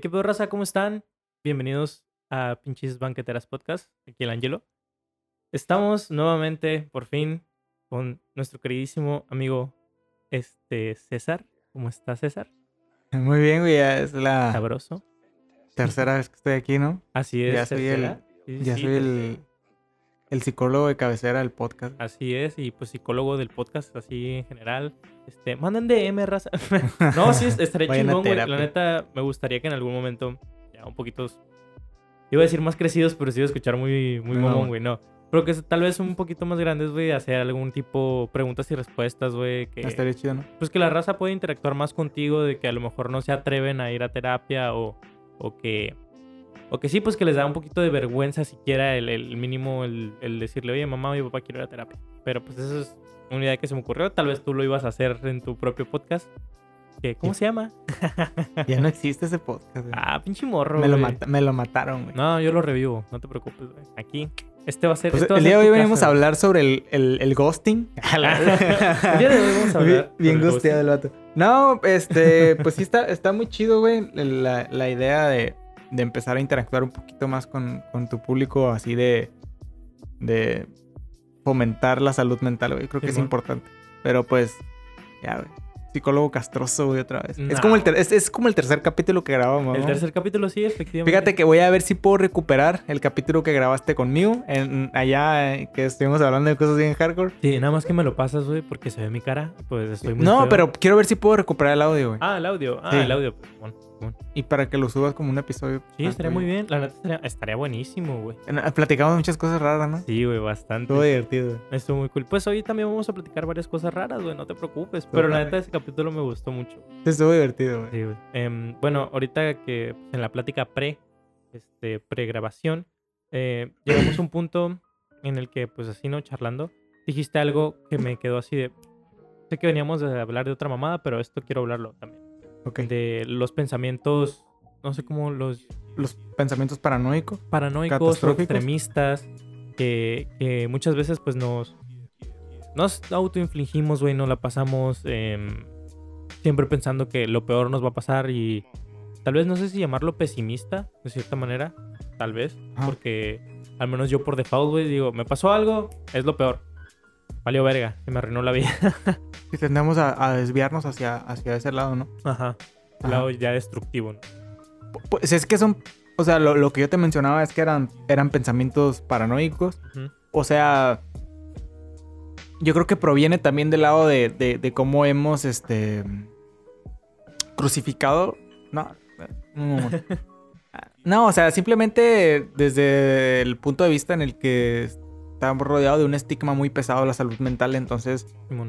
¿Qué pedo, raza? ¿Cómo están? Bienvenidos a Pinches Banqueteras Podcast. Aquí el Angelo. Estamos nuevamente, por fin, con nuestro queridísimo amigo este César. ¿Cómo está César? Muy bien, güey. Ya es la Sabroso. tercera vez que estoy aquí, ¿no? Así es. Ya soy el- tercera. Sí, sí, Ya sí, soy el. El psicólogo de cabecera del podcast. Así es, y pues psicólogo del podcast, así en general. Este, manden DM, raza. no, sí, a chingón, güey. La neta, me gustaría que en algún momento, ya un poquito. Iba a decir más crecidos, pero sí iba a escuchar muy, muy No, mamón, güey. No. Pero que tal vez un poquito más grandes, güey, hacer algún tipo preguntas y respuestas, güey. Que, Estaría chido, ¿no? pues que la raza puede interactuar más contigo, de que a lo mejor no se atreven a ir a terapia o, o que... O que sí, pues que les da un poquito de vergüenza siquiera el, el mínimo, el, el decirle, oye, mamá, oye, papá, quiero ir a terapia. Pero pues eso es una idea que se me ocurrió. Tal vez tú lo ibas a hacer en tu propio podcast. Que, ¿Cómo se llama? Ya no existe ese podcast. güey. Ah, pinche morro, me, lo güey. mata- me lo mataron, güey. No, yo lo revivo, no te preocupes, güey. Aquí, este va a ser... Pues este va el día de hoy venimos a hablar sobre el, el, el ghosting. el día de hoy vamos a hablar Bien, bien gusteado el vato. No, este, pues sí está, está muy chido, güey. La, la idea de, de empezar a interactuar un poquito más con, con tu público, así de, de fomentar la salud mental, güey. Creo que es importante. Pero pues, ya, güey. Psicólogo castroso, güey, otra vez. es, como el es, es como el tercer capítulo que grabamos. El ¿no? tercer capítulo, sí, efectivamente. Fíjate que voy a ver si puedo recuperar el capítulo que grabaste conmigo, en, allá eh, que estuvimos hablando de cosas bien hardcore. Sí, nada más que me lo pasas, güey, porque se ve mi cara. Pues estoy muy No, feo. pero quiero ver si puedo recuperar el audio, güey. Ah, el audio. Ah, Sí. el audio. pues, bueno, Y para que lo subas como un episodio. Sí, ah, estaría muy bien. La neta estaría, estaría buenísimo, güey. En- Platicamos muchas cosas raras, ¿no? Sí, güey, bastante. Estuvo divertido. Estuvo muy cool. Pues hoy también vamos a platicar varias cosas raras, güey, no te preocupes. Pero la neta ese capítulo me gustó mucho. Estuvo divertido, güey. Sí, güey. Em, bueno, ahorita que pues, en la plática pre, este, pre-grabación, eh, llegamos a un punto en el que, pues así, ¿no? Charlando, dijiste algo que me quedó así de... Sé que veníamos de hablar de otra mamada, pero esto quiero hablarlo también. De los pensamientos, no sé cómo los Los pensamientos paranoicos. paranoicos o extremistas que, que muchas veces pues nos nos autoinfligimos, güey, nos la pasamos em, siempre pensando que lo peor nos va a pasar y tal vez no sé si llamarlo pesimista de cierta manera, tal vez, porque al menos yo por default, güey, digo, me pasó algo, es lo peor. Valió verga, se me arruinó la vida. Y tendemos a, a desviarnos hacia, hacia ese lado, ¿no? Ajá. Lado ya destructivo, ¿no? Pues es que son. O sea, lo, lo que yo te mencionaba es que eran, eran pensamientos paranoicos. O sea. Yo creo que proviene también del lado de, de- de cómo hemos este. crucificado. No. No, o sea, simplemente desde el punto de vista en el que estamos rodeados de un estigma muy pesado de la salud mental, entonces Simón.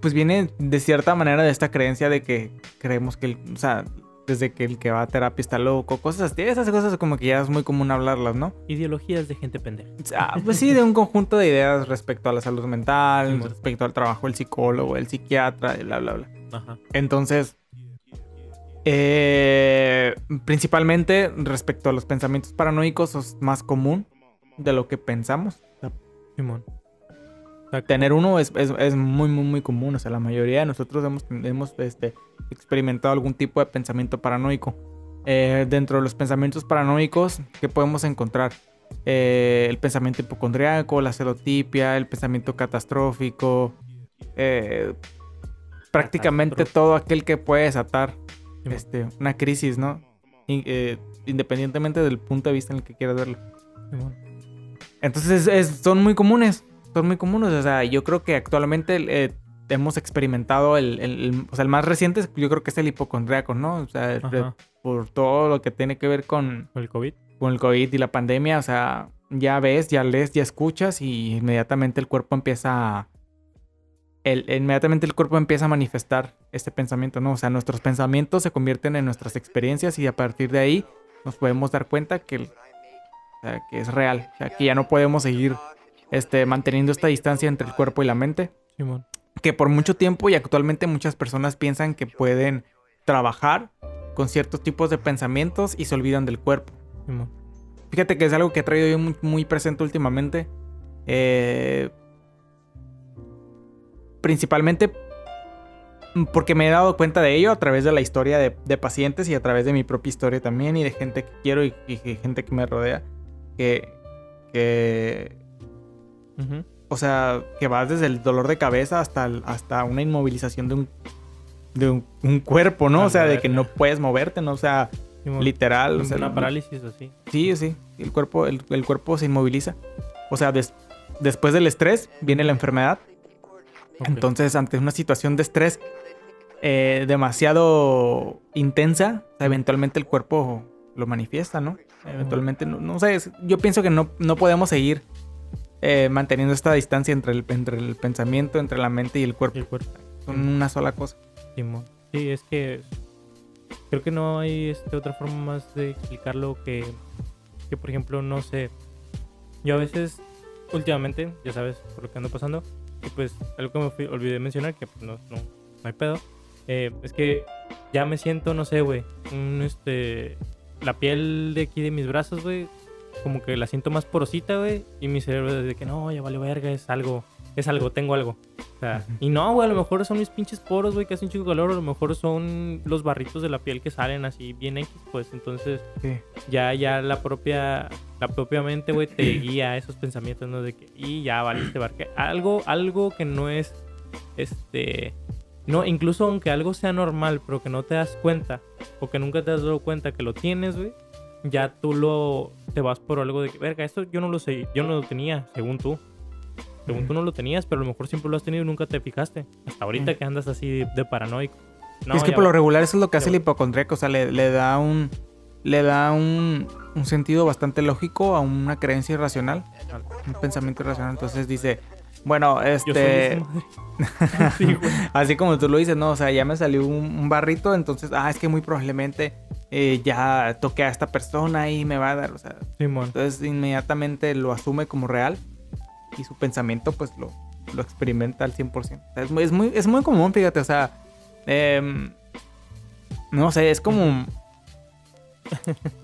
pues viene de cierta manera de esta creencia de que creemos que, el, o sea, desde que el que va a terapia está loco, cosas así, esas cosas como que ya es muy común hablarlas, ¿no? Ideologías de gente pendeja. Sea, pues sí, de un conjunto de ideas respecto a la salud mental, respecto al trabajo del psicólogo, el psiquiatra, y bla, bla, bla. Ajá. Entonces, eh, principalmente respecto a los pensamientos paranoicos, es más común de lo que pensamos. Simón. Tener uno es, es- es muy, muy, muy común. O sea, la mayoría de nosotros hemos, hemos este, experimentado algún tipo de pensamiento paranoico. Eh, dentro de los pensamientos paranoicos, ¿qué podemos encontrar? Eh, el pensamiento hipocondriaco, la celotipia, el pensamiento catastrófico. eh, prácticamente todo aquel que puede desatar este, una crisis, ¿no? In- independientemente del punto de vista en el que quieras verlo. Simón. Entonces es- son muy comunes, son muy comunes. O sea, yo creo que actualmente eh, hemos experimentado el, el- el- o sea, el más reciente yo creo que es el hipocondriaco, ¿no? O sea, Ajá. por todo lo que tiene que ver con, ¿Con el COVID? con el COVID y la pandemia, o sea, ya ves, ya lees, ya escuchas y inmediatamente el cuerpo empieza a... El, inmediatamente el cuerpo empieza a manifestar este pensamiento, ¿no? O sea, nuestros pensamientos se convierten en nuestras experiencias y a partir de ahí nos podemos dar cuenta que, el- o sea, que es real, o sea, que ya no podemos seguir este, manteniendo esta distancia entre el cuerpo y la mente Simón. que por mucho tiempo y actualmente muchas personas piensan que pueden trabajar con ciertos tipos de pensamientos y se olvidan del cuerpo. Simón. Fíjate que es algo que he traído yo muy, muy presente últimamente. Eh, principalmente porque me he dado cuenta de ello a través de la historia de, de pacientes y a través de mi propia historia también y de gente que quiero y, y gente que me rodea. Que, que o sea, que vas desde el dolor de cabeza hasta, hasta una inmovilización de un, de un, un cuerpo, ¿no? O sea, de que no puedes moverte, ¿no? O sea, literal. O sea, Una parálisis así. Sí, sí. El cuerpo, el, el cuerpo se inmoviliza. O sea, des- después del estrés viene la enfermedad. Entonces, ante una situación de estrés eh, demasiado intensa, eventualmente el cuerpo lo manifiesta, ¿no? Eventualmente, no, no sé, yo pienso que no, no podemos seguir eh, manteniendo esta distancia entre el, entre el pensamiento, entre la mente y el cuerpo. El cuerpo. Son una sola cosa. Sí, es que creo que no hay este, otra forma más de explicarlo que, que, por ejemplo, no sé. Yo a veces, últimamente, ya sabes por lo que ando pasando, y pues algo que me fui- olvidé mencionar, que pues, no, no, no hay pedo, eh, es que ya me siento, no sé, güey, un, este, la piel de aquí de mis brazos, güey, como que la siento más porosita, güey, y mi cerebro desde que no, ya vale verga, es algo, es algo, tengo algo. O sea, y no, güey, a lo mejor son mis pinches poros, güey, que hacen chico calor, a lo mejor son los barritos de la piel que salen así bien X, pues entonces Sí. ya, ya la propia, la propia mente, güey, te guía a esos pensamientos, ¿no? De que, y ya valiste barque. Algo, algo que no es, este, no, incluso aunque algo sea normal, pero que no te das cuenta, o que nunca te has dado cuenta que lo tienes, güey, ya tú lo, te vas por algo de que, verga, esto yo no lo sé, yo no lo tenía, según tú. Según tú no lo tenías, pero a lo mejor siempre lo has tenido y nunca te fijaste. Hasta ahorita Mm. que andas así de, de paranoico. No, es que ya por lo regular eso es lo que Ya hace el va. hipocondríaco, o sea, le, le da un le da un, un sentido bastante lógico a una creencia irracional, un pensamiento irracional. Entonces dice, bueno, este. Sí, güey. así como tú lo dices, no, o sea, ya me salió un, un barrito, entonces, ah, es que muy probablemente eh, ya toqué a esta persona y me va a dar, o sea, Simón. entonces inmediatamente lo asume como real y su pensamiento pues lo, lo experimenta al 100%. O sea, es, muy, es, muy, es muy común, fíjate, o sea, em, no sé, es como...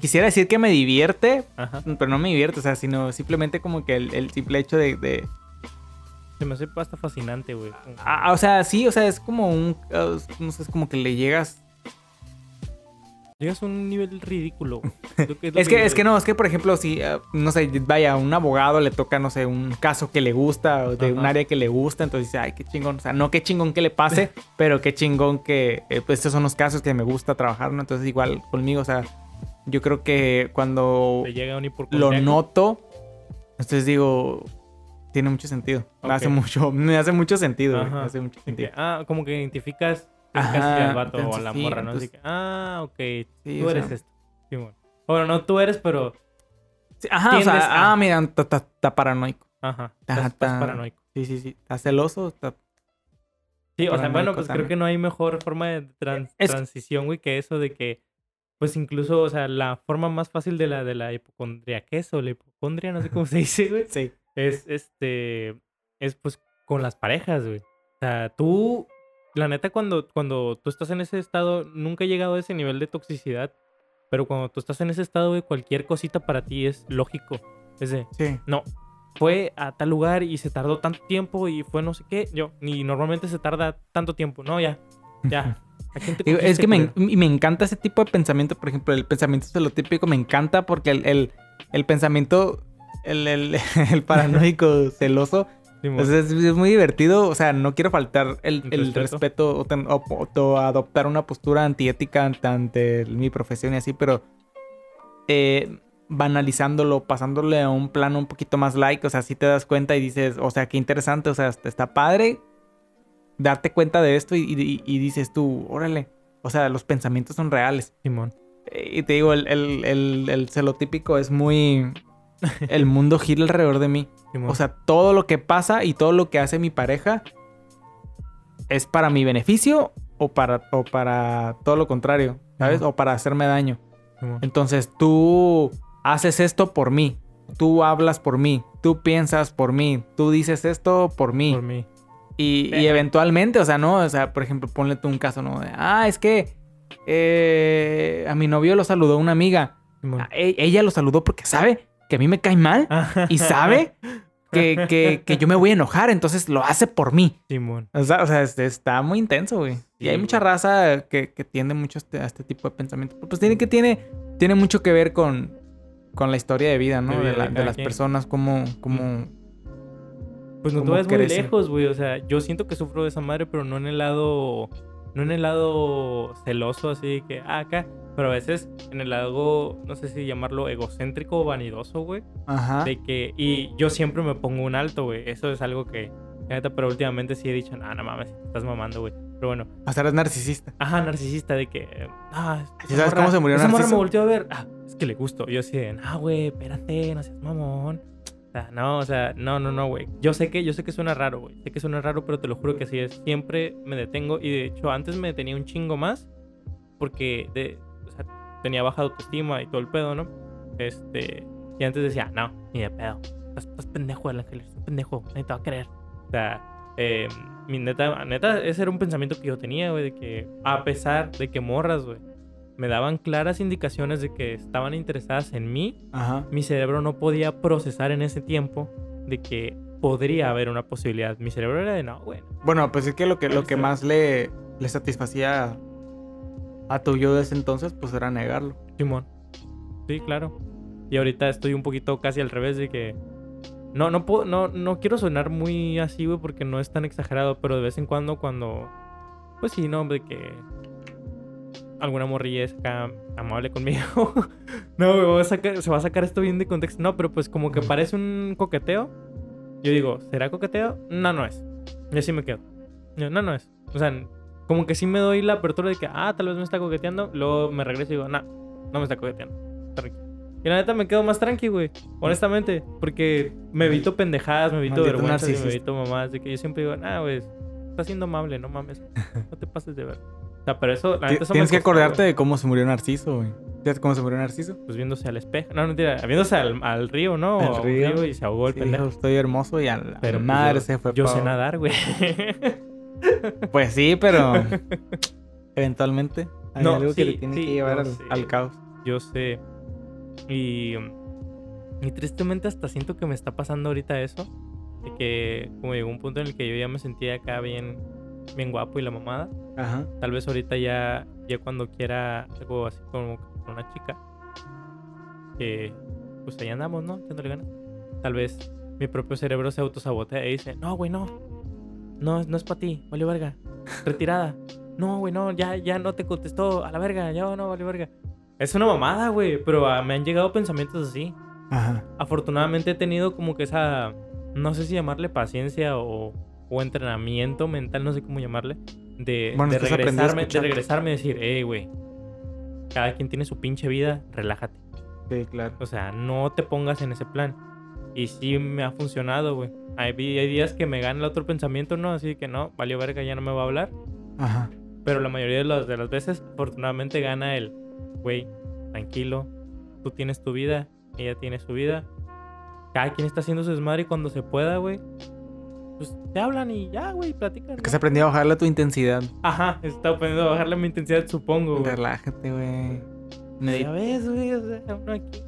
Quisiera decir que me divierte, Ajá. pero no me divierte, o sea, sino simplemente como que el, el simple hecho de... de- Se me hace hasta fascinante, güey. ah, o sea, sí, o sea, es como un... uh, no sé, es como que le llegas... Llegas a un nivel ridículo. Es que, es que no, es que por ejemplo, si, eh, no sé, vaya, a un abogado le toca, no sé, un caso que le gusta, o de un Ajá. área que le gusta, entonces dice, ay, qué chingón, o sea, no qué chingón que le pase, pero qué chingón que, eh, pues estos son los casos que me gusta trabajar, ¿no? Entonces igual conmigo, o sea, yo creo que cuando llega un lo noto, entonces digo, tiene mucho sentido, me hace mucho, me hace mucho sentido, me hace mucho sentido. ah, como que identificas Ajá, al vato o a la sí, morra, ¿no? Así que, ah, ok, Sí, tú eres sea, esto. Bueno, no tú eres, pero. ajá, o sea, a- ah, mira, está- paranoico. Ajá. Ta- Estás, paranoico. Sí, sí, sí. ¿Está celoso? Está... Sí, o sea, bueno, pues creo que no hay mejor forma de tran- Es- transición, güey, que eso de que. Pues incluso, o sea, la forma más fácil de la de la hipocondriaquez o la hipocondria, no sé cómo se dice, güey. Sí. Es este es pues con las parejas, güey. O sea, tú la neta cuando cuando tú estás en ese estado nunca he llegado a ese nivel de toxicidad, pero cuando tú estás en ese estado, güey, cualquier cosita para ti es lógico. Es de, Sí. no, fue a tal lugar y se tardó tanto tiempo y fue no sé qué, yo, ni normalmente se tarda tanto tiempo. No, ya. Ya. ¿A quién te Digo, es que me, me encanta ese tipo de pensamiento. Por ejemplo, el pensamiento celotípico me encanta porque el, el, el pensamiento, el, el, el paranoico celoso, pues es, es muy divertido. O sea, no quiero faltar el, El respeto. o, ten- o- o- adoptar una postura antiética ante, ante mi profesión y así, pero eh, banalizándolo, pasándole a un plano un poquito más like, o sea, si te das cuenta y dices, o sea, qué interesante, o sea, está padre darte cuenta de esto y, y- y dices tú, órale, o sea, los pensamientos son reales. Simón. Eh, Y te digo, el, el, el, el celotípico es muy... El mundo gira alrededor de mí. O sea, todo lo que pasa y todo lo que hace mi pareja es para mi beneficio o para, o para todo lo contrario, ¿sabes? O para hacerme daño. Entonces tú haces esto por mí. Tú hablas por mí. Tú piensas por mí. Tú dices esto por mí. Por mí. Y, eventualmente, o sea, ¿no? O sea, por ejemplo, ponle tú un caso, ¿no? De, ah, es que eh, a mi novio lo saludó una amiga. E- ella lo saludó porque sabe que a mí me cae mal y sabe que, que, que yo me voy a enojar, entonces lo hace por mí. Simón. O sea, o sea, este, está muy intenso, güey. y hay mucha güey. raza que, que tiende mucho a este, a este tipo de pensamiento. Pues tiene que tiene, tiene mucho que ver con, con la historia de vida, ¿no? De la- las quien. personas, cómo, cómo... Pues no te vayas muy lejos, güey. O sea, yo siento que sufro de esa madre, pero no en el lado. No en el lado celoso, así que, ah, acá. Pero a veces en el lado, no sé si llamarlo egocéntrico o vanidoso, güey. Ajá. De que. Y yo siempre me pongo un alto, güey. Eso es algo que. pero últimamente sí he dicho, no, no mames, estás mamando, güey. Pero bueno, O sea, eres narcisista. ajá, narcisista de que. Ah, ¿Sí sabes cómo se murió esa morra Narciso? me volteó a ver. Ah, es que le gusto. Yo así de, ah, güey, espérate, no seas mamón. O sea, no, o sea, no, no, no, güey. Yo sé que, yo sé que suena raro, güey. Sé que suena raro, pero te lo juro que así es. Siempre me detengo. Y de hecho, antes me detenía un chingo más. Porque de, o sea, tenía baja autoestima y todo el pedo, ¿no? Este. Y antes decía, no, ni de pedo. Estás, estás pendejo, el ángel, estás pendejo, nadie te va a creer. O sea, eh, mi neta, neta, ese era un pensamiento que yo tenía, güey, de que a pesar de que morras, güey, me daban claras indicaciones de que estaban interesadas en mí, Ajá. mi cerebro no podía procesar en ese tiempo de que podría haber una posibilidad. Mi cerebro era de no, güey. Bueno, pues es que lo que, lo que más le, le satisfacía a tu yo de ese entonces, pues era negarlo. Simón. Sí, claro. Y ahorita estoy un poquito casi al revés de que. No, no puedo, no, no quiero sonar muy así, güey, porque no es tan exagerado, pero de vez en cuando, cuando. Pues sí, no, de que. Alguna morrilla es acá amable conmigo. no, güey, voy a sacar- se va a sacar esto bien de contexto. No, pero pues como que parece un coqueteo. Yo digo, ¿será coqueteo? No, no es. Y así me quedo. Yo, no, no es. O sea, como que sí me doy la apertura de que, ah, tal vez me está coqueteando. Luego me regreso y digo, no, no me está coqueteando. Y la neta me quedo más tranqui, güey. Honestamente. Porque me evito pendejadas, me evito Maldito vergüenzas y me evito mamás. De que yo siempre digo, nah, güey, estás siendo amable, no mames. No te pases de ver. O sea, pero eso, la neta, eso Tienes que costó, acordarte güey. de cómo se murió Narciso, güey. ¿Sabes cómo se murió Narciso? Pues viéndose al espejo. No, no, mentira. Viéndose al, al río, ¿no? Al río. y se ahogó el Sí, pendejo. dijo, estoy hermoso y a la Pero pues, madre yo- se fue. Yo sé nadar, güey. Pues sí, pero eventualmente hay No, algo que le tiene sí, que llevar no al, al caos. Yo sé. Y, y tristemente hasta siento que me está pasando ahorita eso. De que como llegó un punto en el que yo ya me sentía acá bien, bien guapo y la mamada. Ajá. Tal vez ahorita ya, ya cuando quiera algo así como con una chica. Que pues ahí andamos, ¿no? Echándole ganas. Tal vez mi propio cerebro se autosabotea y dice, no, güey, no. No, no es para ti, vale verga. Retirada. No, güey, no, ya, ya no te contestó. A la verga, ya no, vale verga. Es una mamada, güey, pero ah, me han llegado pensamientos así. Ajá. Afortunadamente he tenido como que esa, no sé si llamarle paciencia o, o entrenamiento mental, no sé cómo llamarle, de, Bueno, de regresarme, de regresarme y decir, hey, güey, cada quien tiene su pinche vida, relájate. Sí, claro. O sea, no te pongas en ese plan. Y sí me ha funcionado, güey. Hay, hay días que me gana el otro pensamiento, ¿no? Así que no, valió verga, ya no me va a hablar. Ajá. Pero la mayoría de las, de las veces, afortunadamente, gana el, güey, tranquilo, tú tienes tu vida, ella tiene su vida. Cada quien está haciendo su desmadre y cuando se pueda, güey, pues te hablan y ya, güey, platican. Que se aprendió a bajarle tu intensidad. Ajá, está aprendiendo a bajarle mi intensidad, supongo, güey. Relájate, güey. Ya ves, güey, o sea, uno aquí.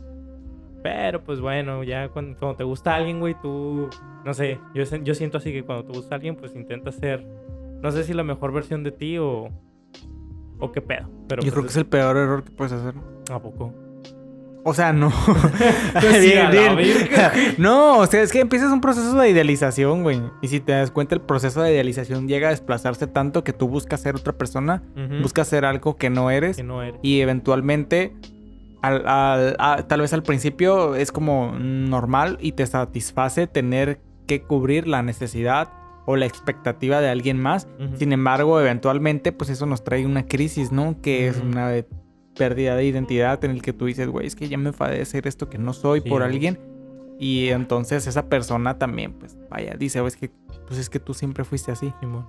Pero pues bueno, ya cuando, cuando te gusta alguien, güey, tú, no sé, yo, yo siento así que cuando te gusta alguien, pues intenta ser, no sé si la mejor versión de ti o, o qué pedo. Pero Yo creo que es el peor error que puedes hacer. ¿A poco? O sea, no. Pues sí, Bien, no, o sea, es que empiezas un proceso de idealización, güey. Y si te das cuenta, el proceso de idealización llega a desplazarse tanto que tú buscas ser otra persona, buscas ser algo que no eres. que no eres. Y eventualmente, al- al- a- tal vez al principio es como normal y te satisface tener que cubrir la necesidad o la expectativa de alguien más. Sin embargo, eventualmente, pues eso nos trae una crisis, ¿no? Que es una de- pérdida de identidad en el que tú dices, güey, es que ya me enfadé de ser esto que no soy Sí, por güey. alguien. Y entonces esa persona también, pues, vaya, dice, "Oh, es que, pues es que tú siempre fuiste así. Simón.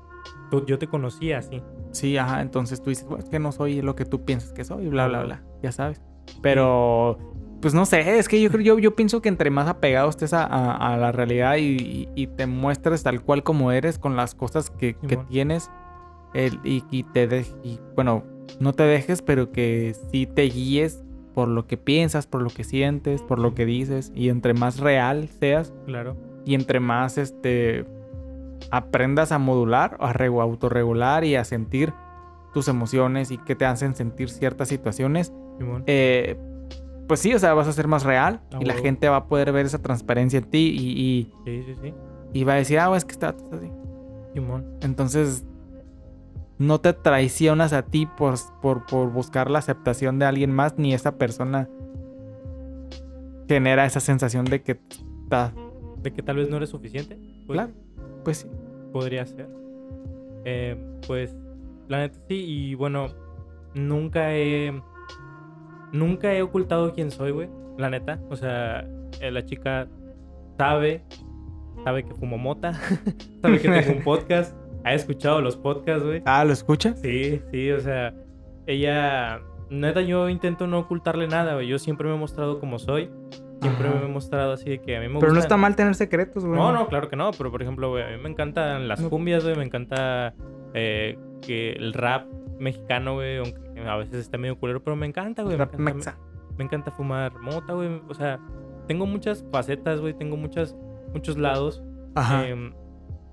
Tú- yo te conocía así. Sí, ajá, entonces tú dices, "Bueno, es que no soy lo que tú piensas que soy, bla, bla, bla, ya sabes. Pero, pues no sé, es que yo creo, yo, yo pienso que entre más apegado estés a, a- a la realidad y, y- te muestres tal cual como eres con las cosas que, que tienes el- y, y te de- y bueno, no te dejes, pero que sí te guíes por lo que piensas, por lo que sientes, por lo que dices y entre más real seas, Claro. Y entre más este aprendas a modular, a regu- autorregular y a sentir tus emociones y que te hacen sentir ciertas situaciones, eh, pues sí, o sea, vas a ser más real y la gente va a poder ver esa transparencia en ti y, y- Sí, sí, sí. y va a decir, ah, es que está está así. Simón. Entonces, no te traicionas a ti por, por, por buscar la aceptación de alguien más, ni esa persona genera esa sensación de que está. De que tal vez no eres suficiente. Pues, Claro. Pues sí. Podría ser. Eh, pues, la neta sí. Y bueno, nunca he. Nunca he ocultado quién soy, güey. La neta. O sea, eh, la chica sabe. Sabe que fumo mota. sabe que tengo un podcast. Ha escuchado los podcasts, güey. Ah, ¿lo escuchas? Sí, sí, o sea, ella, neta, yo intento no ocultarle nada, güey. Yo siempre me he mostrado como soy. Siempre Ajá. me he mostrado así de que a mí me Pero no gusta- está mal tener secretos, güey. No, no, claro que no, pero por ejemplo, güey, a mí me encantan las cumbias, güey, me encanta eh, que el rap mexicano, güey, aunque a veces está medio culero, pero me encanta, güey. Me Rap encanta, mexa. me encanta fumar mota, güey. O sea, tengo muchas facetas, güey, tengo muchas, muchos lados. Ajá. Em,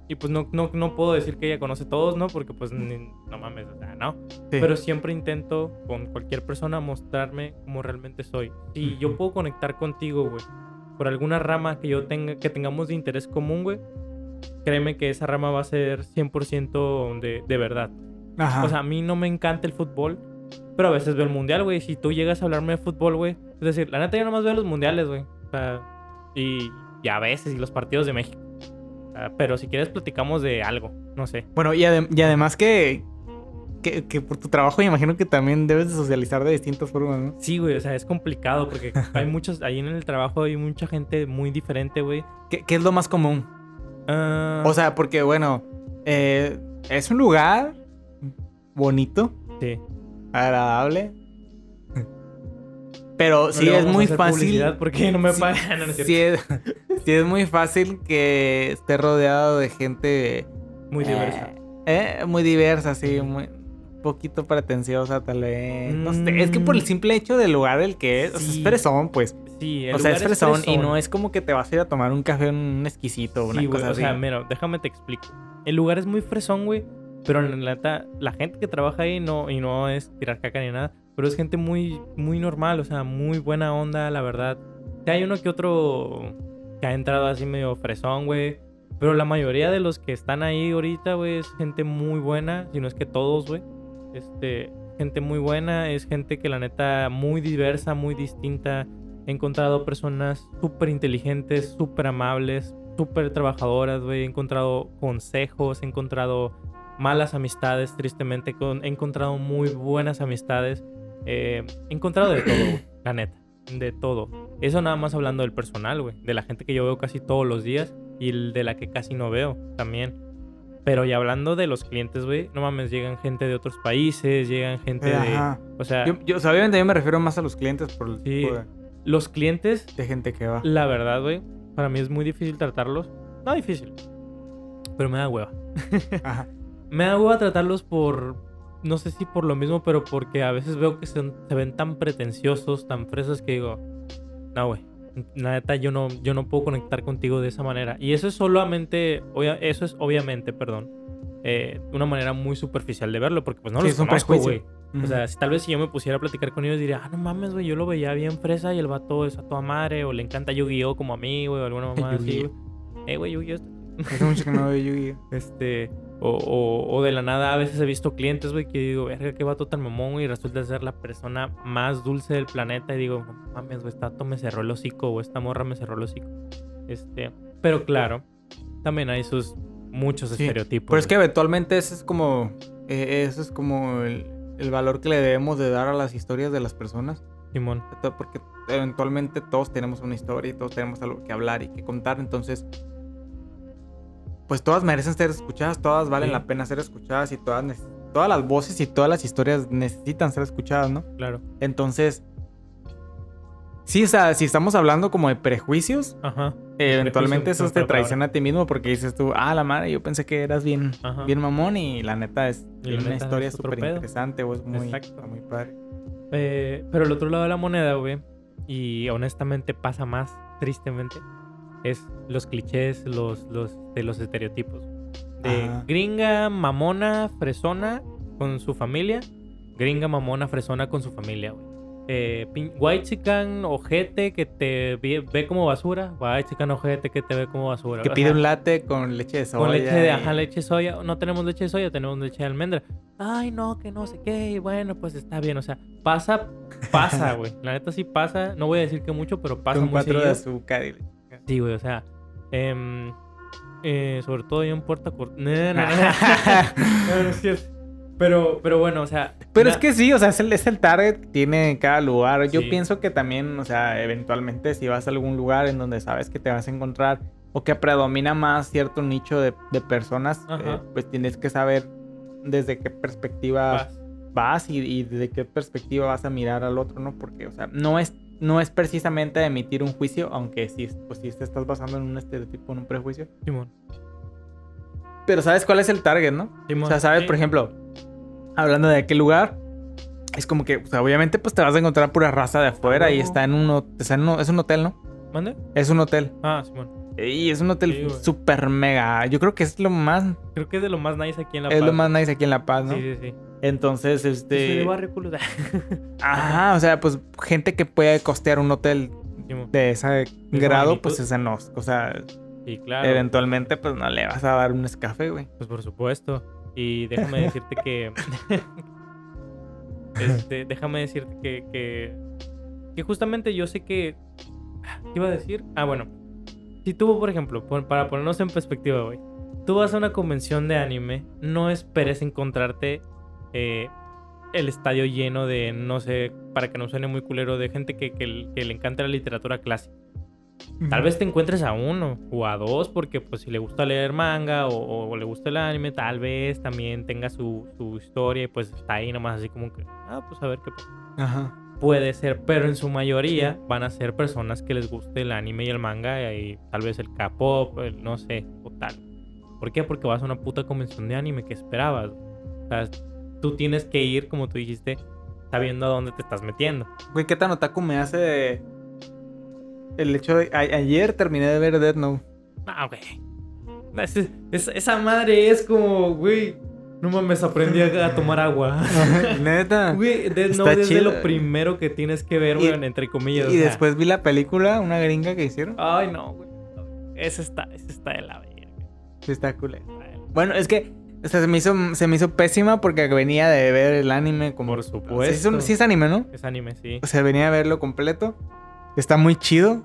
y pues no, no, no puedo decir que ella conoce todos, ¿no? Porque pues ni- no mames, o sea, no. Sí. Pero siempre intento con cualquier persona mostrarme como realmente soy. Si yo puedo conectar contigo, güey, por alguna rama que yo tenga, que tengamos de interés común, güey, créeme que esa rama va a ser 100% de, de verdad. Ajá. O sea, a mí no me encanta el fútbol, pero a veces veo el mundial, güey. Si tú llegas a hablarme de fútbol, güey, es decir, la neta yo nomás veo los mundiales, güey. O sea, y, y a veces, y los partidos de México. Sea, pero si quieres platicamos de algo, no sé. Bueno, y, adem- y además que, que, que por tu trabajo me imagino que también debes de socializar de distintas formas, ¿no? Sí, güey, o sea, es complicado porque hay muchos, ahí en el trabajo hay mucha gente muy diferente, güey. ¿Qué, qué es lo más común? Ah, O sea, porque bueno, eh, es un lugar bonito, sí. agradable. Pero No sí es muy fácil. porque no me Sí, pagan, no, no es. Sí es, sí es muy fácil que esté rodeado de gente Muy diversa. eh, eh, muy diversa, sí, muy poquito pretenciosa tal vez. No sé, es que por el Mm. simple hecho del lugar del que es, o sea, es Sí. fresón, pues. Sí, el O sea, lugar es fresón, y no es como que te vas a ir a tomar un café un exquisito o una Sí, cosa o así. sea, mira, déjame te explico. El lugar es muy fresón, güey, pero en la neta, la gente que trabaja ahí no, y no es tirar caca ni nada, pero es gente muy, muy normal, o sea, muy buena onda, la verdad. Sí, hay uno que otro que ha entrado así medio fresón, güey, pero la mayoría de los que están ahí ahorita, güey, es gente muy buena, si no es que todos, güey. Este, gente muy buena, es gente que la neta muy diversa, muy distinta. He encontrado personas súper inteligentes, súper amables, súper trabajadoras, güey. He encontrado consejos, he encontrado malas amistades, tristemente. He encontrado muy buenas amistades. Eh, he encontrado de todo, güey, la neta. De todo. Eso nada más hablando del personal, güey. De la gente que yo veo casi todos los días y de la que casi no veo también. Pero ya hablando de los clientes, güey, no mames, llegan gente de otros países, llegan gente de... O sea, Yo, yo- o sea, obviamente yo me refiero más a los clientes por el Sí. tipo de, los clientes de gente que va. La verdad, güey, para mí es muy difícil tratarlos. No difícil, pero me da hueva. Ajá. Me da hueva tratarlos por, no sé si por lo mismo, pero porque a veces veo que se ven tan pretenciosos, tan fresas que digo, no, güey. La neta, yo no, yo no puedo conectar contigo de esa manera. Y eso es solamente, obvia- eso es obviamente, perdón, eh, una manera muy superficial de verlo, porque pues no Sí, los conozco, güey. O sea, si tal vez si yo me pusiera a platicar con ellos diría, ah, no mames, güey, yo lo veía bien fresa y el vato es a toda madre, o le encanta Yu-Gi-Oh como a mí, güey, o alguna mamá así, güey. Eh, güey, Yu-Gi-Oh Hace mucho que no veo Yu-Gi-Oh. este, o, o, o de la nada a veces he visto clientes, güey, que digo, verga, qué vato tan mamón, güey, y resulta ser la persona más dulce del planeta. Y digo, no mames, güey, vato me cerró el hocico, o esta morra me cerró el hocico. Este, pero claro, también hay sus muchos Sí, estereotipos. Pero es que eventualmente ese es como. eh, eso es como el, el valor que le debemos de dar a las historias de las personas. Simón, Porque eventualmente todos tenemos una historia y todos tenemos algo que hablar y que contar. Entonces. Pues todas merecen ser escuchadas, todas valen Sí. la pena ser escuchadas y todas, todas las voces y todas las historias necesitan ser escuchadas, ¿no? claro. Entonces. Sí, o sea, si estamos hablando como de prejuicios, Ajá, eh, eventualmente eso es te traiciona a ti mismo porque dices tú, ah, la madre, yo pensé que eras bien, ajá. bien mamón y la neta es la una neta historia súper interesante o es muy, Exacto. está muy padre. Eh, pero el otro lado de la moneda, güey, y honestamente pasa más, tristemente, es los clichés, los, los, de los estereotipos. De Ajá. gringa, mamona, fresona con su familia. Gringa, mamona, fresona con su familia, güey. Eh, white chican, ojete que te ve, ve como basura. White chican, ojete que te ve como basura. Que pide un latte con leche de soya. con leche de y- ajá, leche de soya. No tenemos leche de soya, tenemos leche de almendra. Ay, no, que no sé qué. Y bueno, pues está bien. O sea, pasa, pasa, güey. La neta sí pasa. No voy a decir que mucho, pero pasa con cuatro de azúcar. y- Sí, güey, o sea. em, eh, sobre todo yo en Puerta Corta. No, no, no. No, no es cierto. Pero, pero bueno, o sea. Pero es que sí, o sea, es el, es el target que tiene en cada lugar. Yo Sí. pienso que también, o sea, eventualmente si vas a algún lugar en donde sabes que te vas a encontrar o que predomina más cierto nicho de, de personas, eh, pues tienes que saber desde qué perspectiva vas. vas y, y desde qué perspectiva vas a mirar al otro, ¿no? Porque, o sea, no es, no es precisamente emitir un juicio, aunque sí, pues sí te estás basando en un estereotipo, en un prejuicio. Simón. Pero sabes cuál es el target, ¿no? Simón. O sea, sabes, Sí. por ejemplo, hablando de aquel lugar, es como que, o sea, obviamente, pues te vas a encontrar pura raza de afuera y huevo. está en un, está en un- es un hotel, ¿no? ¿Mande? Es un hotel. Ah, Simón. Y es un hotel Sí, súper mega. Yo creo que es lo más, Creo que es de lo más nice aquí en La es Paz. lo más nice aquí en La Paz, ¿no? Sí, sí, sí. Entonces, soy este. culo. Ajá, o sea, pues gente que puede costear un hotel de ese grado, magnitud. pues ese no. O sea, Sí, claro. eventualmente, pues no le vas a dar un escafe, güey. Pues por supuesto. Y déjame decirte que. este, déjame decirte que, que. que justamente yo sé que. ¿Qué iba a decir? Ah, bueno. Si tú, por ejemplo, para ponernos en perspectiva, güey. Tú vas a una convención de anime, no esperes encontrarte eh, el estadio lleno de, no sé, para que no suene muy culero, de gente que, que- que le encanta la literatura clásica. Tal vez te encuentres a uno o a dos, porque pues si le gusta leer manga o, o le gusta el anime, tal vez también tenga su, su historia y pues está ahí nomás así como que, ah, pues a ver qué. Ajá. Puede ser, pero en su mayoría van a ser personas que les guste el anime y el manga y tal vez el K-pop, no sé, o tal. ¿Por qué? Porque vas a una puta convención de anime que esperabas. O sea, tú tienes que ir, como tú dijiste, sabiendo a dónde te estás metiendo. Güey, ¿qué tan otaku me hace el hecho de... a- ayer terminé de ver Death Note. Ah, güey. Es- es- esa madre es como, güey. No mames, aprendí a, a tomar agua. Neta. Güey, Death Note es de lo primero que tienes que ver, güey, entre comillas. o Y sea. después vi la película, una gringa que hicieron. Ay, no, güey. Ese está, ese está de la verga. Sí, está cool. Bueno, es que o sea, se, me hizo, se me hizo pésima porque venía de ver el anime como... Por Sí, supuesto. es, un- sí es anime, ¿no? Es anime, sí. O sea, venía a verlo completo. Está muy chido.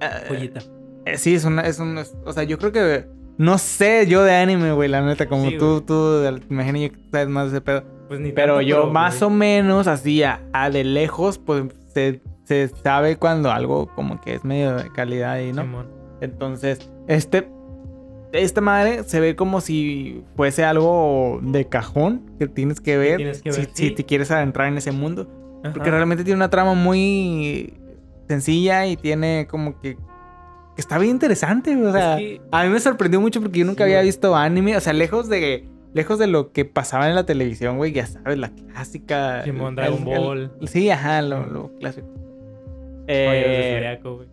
Eh, Joyita. eh, sí, es una... Es un, es- o sea, yo creo que... No sé yo de anime, güey, la neta. Como Sí, tú, tú, imagino yo que sabes más de ese pedo. Pues ni Pero tanto, yo más o menos así a, a de lejos, pues se, se sabe cuando algo como que es medio de calidad y no. Simón. Entonces, este, esta madre se ve como si fuese algo de cajón que tienes que ver, tienes que si, ver, si sí. te quieres adentrar en ese mundo. Porque realmente tiene una trama muy sencilla y tiene como que, que está bien interesante. O sea, Es que- a mí me sorprendió mucho porque yo nunca Sí, había visto anime. O sea, lejos de. Lejos de lo que pasaba en la televisión, güey, ya sabes, la clásica. Simón, Dragon el- el- Ball. sí, ajá, lo, lo clásico. Eh, güey.